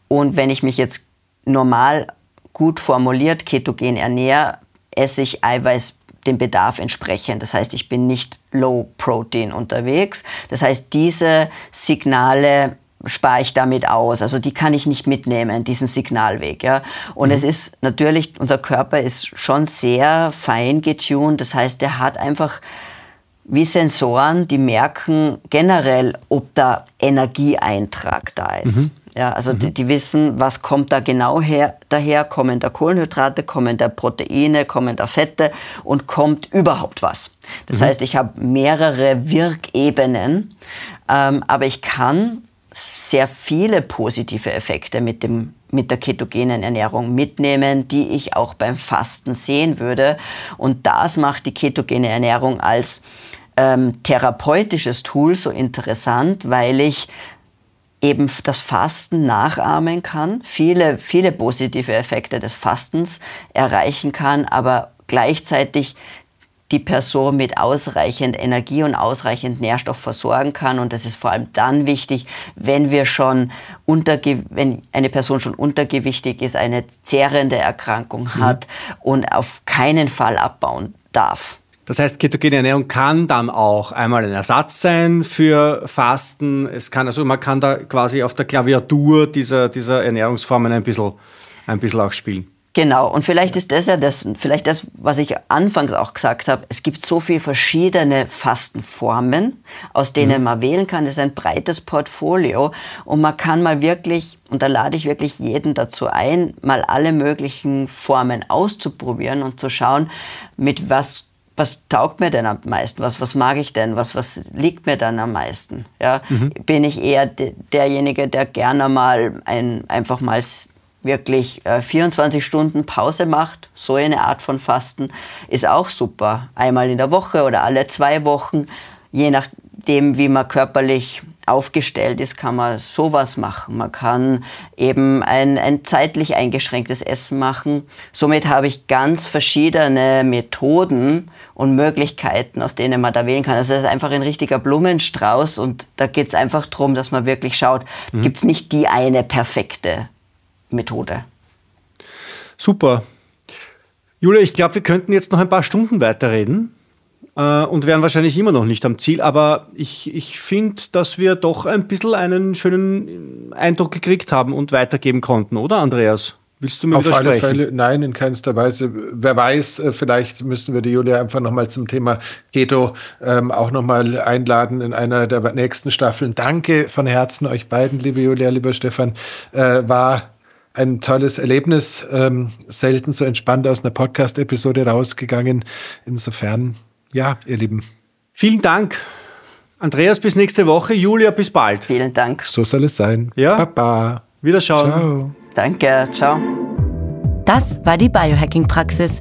Und wenn ich mich jetzt normal gut formuliert ketogen ernähre, esse ich Eiweiß dem Bedarf entsprechend. Das heißt, ich bin nicht low protein unterwegs. Das heißt, diese Signale spare ich damit aus. Also die kann ich nicht mitnehmen, diesen Signalweg. Ja. Und mhm. es ist natürlich, unser Körper ist schon sehr fein getuned. Das heißt, er hat einfach wie Sensoren, die merken generell, ob da Energieeintrag da ist. Mhm. Ja, also mhm. die, die, wissen, was kommt da genau her, daher, kommen da Kohlenhydrate, kommen da Proteine, kommen da Fette und kommt überhaupt was. Das mhm. heißt, ich habe mehrere Wirkebenen, ähm, aber ich kann sehr viele positive Effekte mit, dem, mit der ketogenen Ernährung mitnehmen, die ich auch beim Fasten sehen würde. Und das macht die ketogene Ernährung als ähm, therapeutisches Tool so interessant, weil ich eben das Fasten nachahmen kann, viele, viele positive Effekte des Fastens erreichen kann, aber gleichzeitig die Person mit ausreichend Energie und ausreichend Nährstoff versorgen kann. Und das ist vor allem dann wichtig, wenn wir schon unterge wenn eine Person schon untergewichtig ist, eine zehrende Erkrankung hat mhm. und auf keinen Fall abbauen darf. Das heißt, ketogene Ernährung kann dann auch einmal ein Ersatz sein für Fasten. Es kann also, man kann da quasi auf der Klaviatur dieser, dieser Ernährungsformen ein bisschen, ein bisschen auch spielen. Genau, und vielleicht ist das ja das, vielleicht das, was ich anfangs auch gesagt habe. Es gibt so viele verschiedene Fastenformen, aus denen mhm. man wählen kann. Es ist ein breites Portfolio und man kann mal wirklich, und da lade ich wirklich jeden dazu ein, mal alle möglichen Formen auszuprobieren und zu schauen, mit was was taugt mir denn am meisten? Was, was mag ich denn? Was, was liegt mir dann am meisten? Ja? Mhm. Bin ich eher de derjenige, der gerne mal ein, einfach mal wirklich äh, 24 Stunden Pause macht, so eine Art von Fasten, ist auch super. Einmal in der Woche oder alle zwei Wochen, je nachdem, wie man körperlich aufgestellt ist, kann man sowas machen. Man kann eben ein, ein zeitlich eingeschränktes Essen machen. Somit habe ich ganz verschiedene Methoden und Möglichkeiten, aus denen man da wählen kann. Also es ist einfach ein richtiger Blumenstrauß und da geht es einfach darum, dass man wirklich schaut, mhm. gibt es nicht die eine perfekte Methode. Super. Julia, ich glaube, wir könnten jetzt noch ein paar Stunden weiterreden äh, und wären wahrscheinlich immer noch nicht am Ziel, aber ich, ich finde, dass wir doch ein bisschen einen schönen Eindruck gekriegt haben und weitergeben konnten, oder Andreas? Willst du mir Auf alle Fälle, nein, in keinster Weise. Wer weiß, äh, vielleicht müssen wir die Julia einfach nochmal zum Thema Keto ähm, auch nochmal einladen in einer der nächsten Staffeln. Danke von Herzen euch beiden, liebe Julia, lieber Stefan. Äh, war ein tolles Erlebnis, ähm, selten so entspannt aus einer Podcast-Episode rausgegangen. Insofern, ja, ihr Lieben. Vielen Dank. Andreas, bis nächste Woche. Julia, bis bald. Vielen Dank. So soll es sein. Ja. Baba. Wiederschauen. Ciao. Danke. Ciao. Das war die Biohacking-Praxis,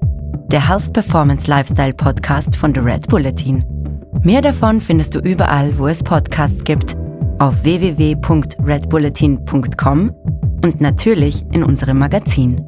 der Health Performance Lifestyle Podcast von The Red Bulletin. Mehr davon findest du überall, wo es Podcasts gibt, auf www.redbulletin.com und natürlich in unserem Magazin.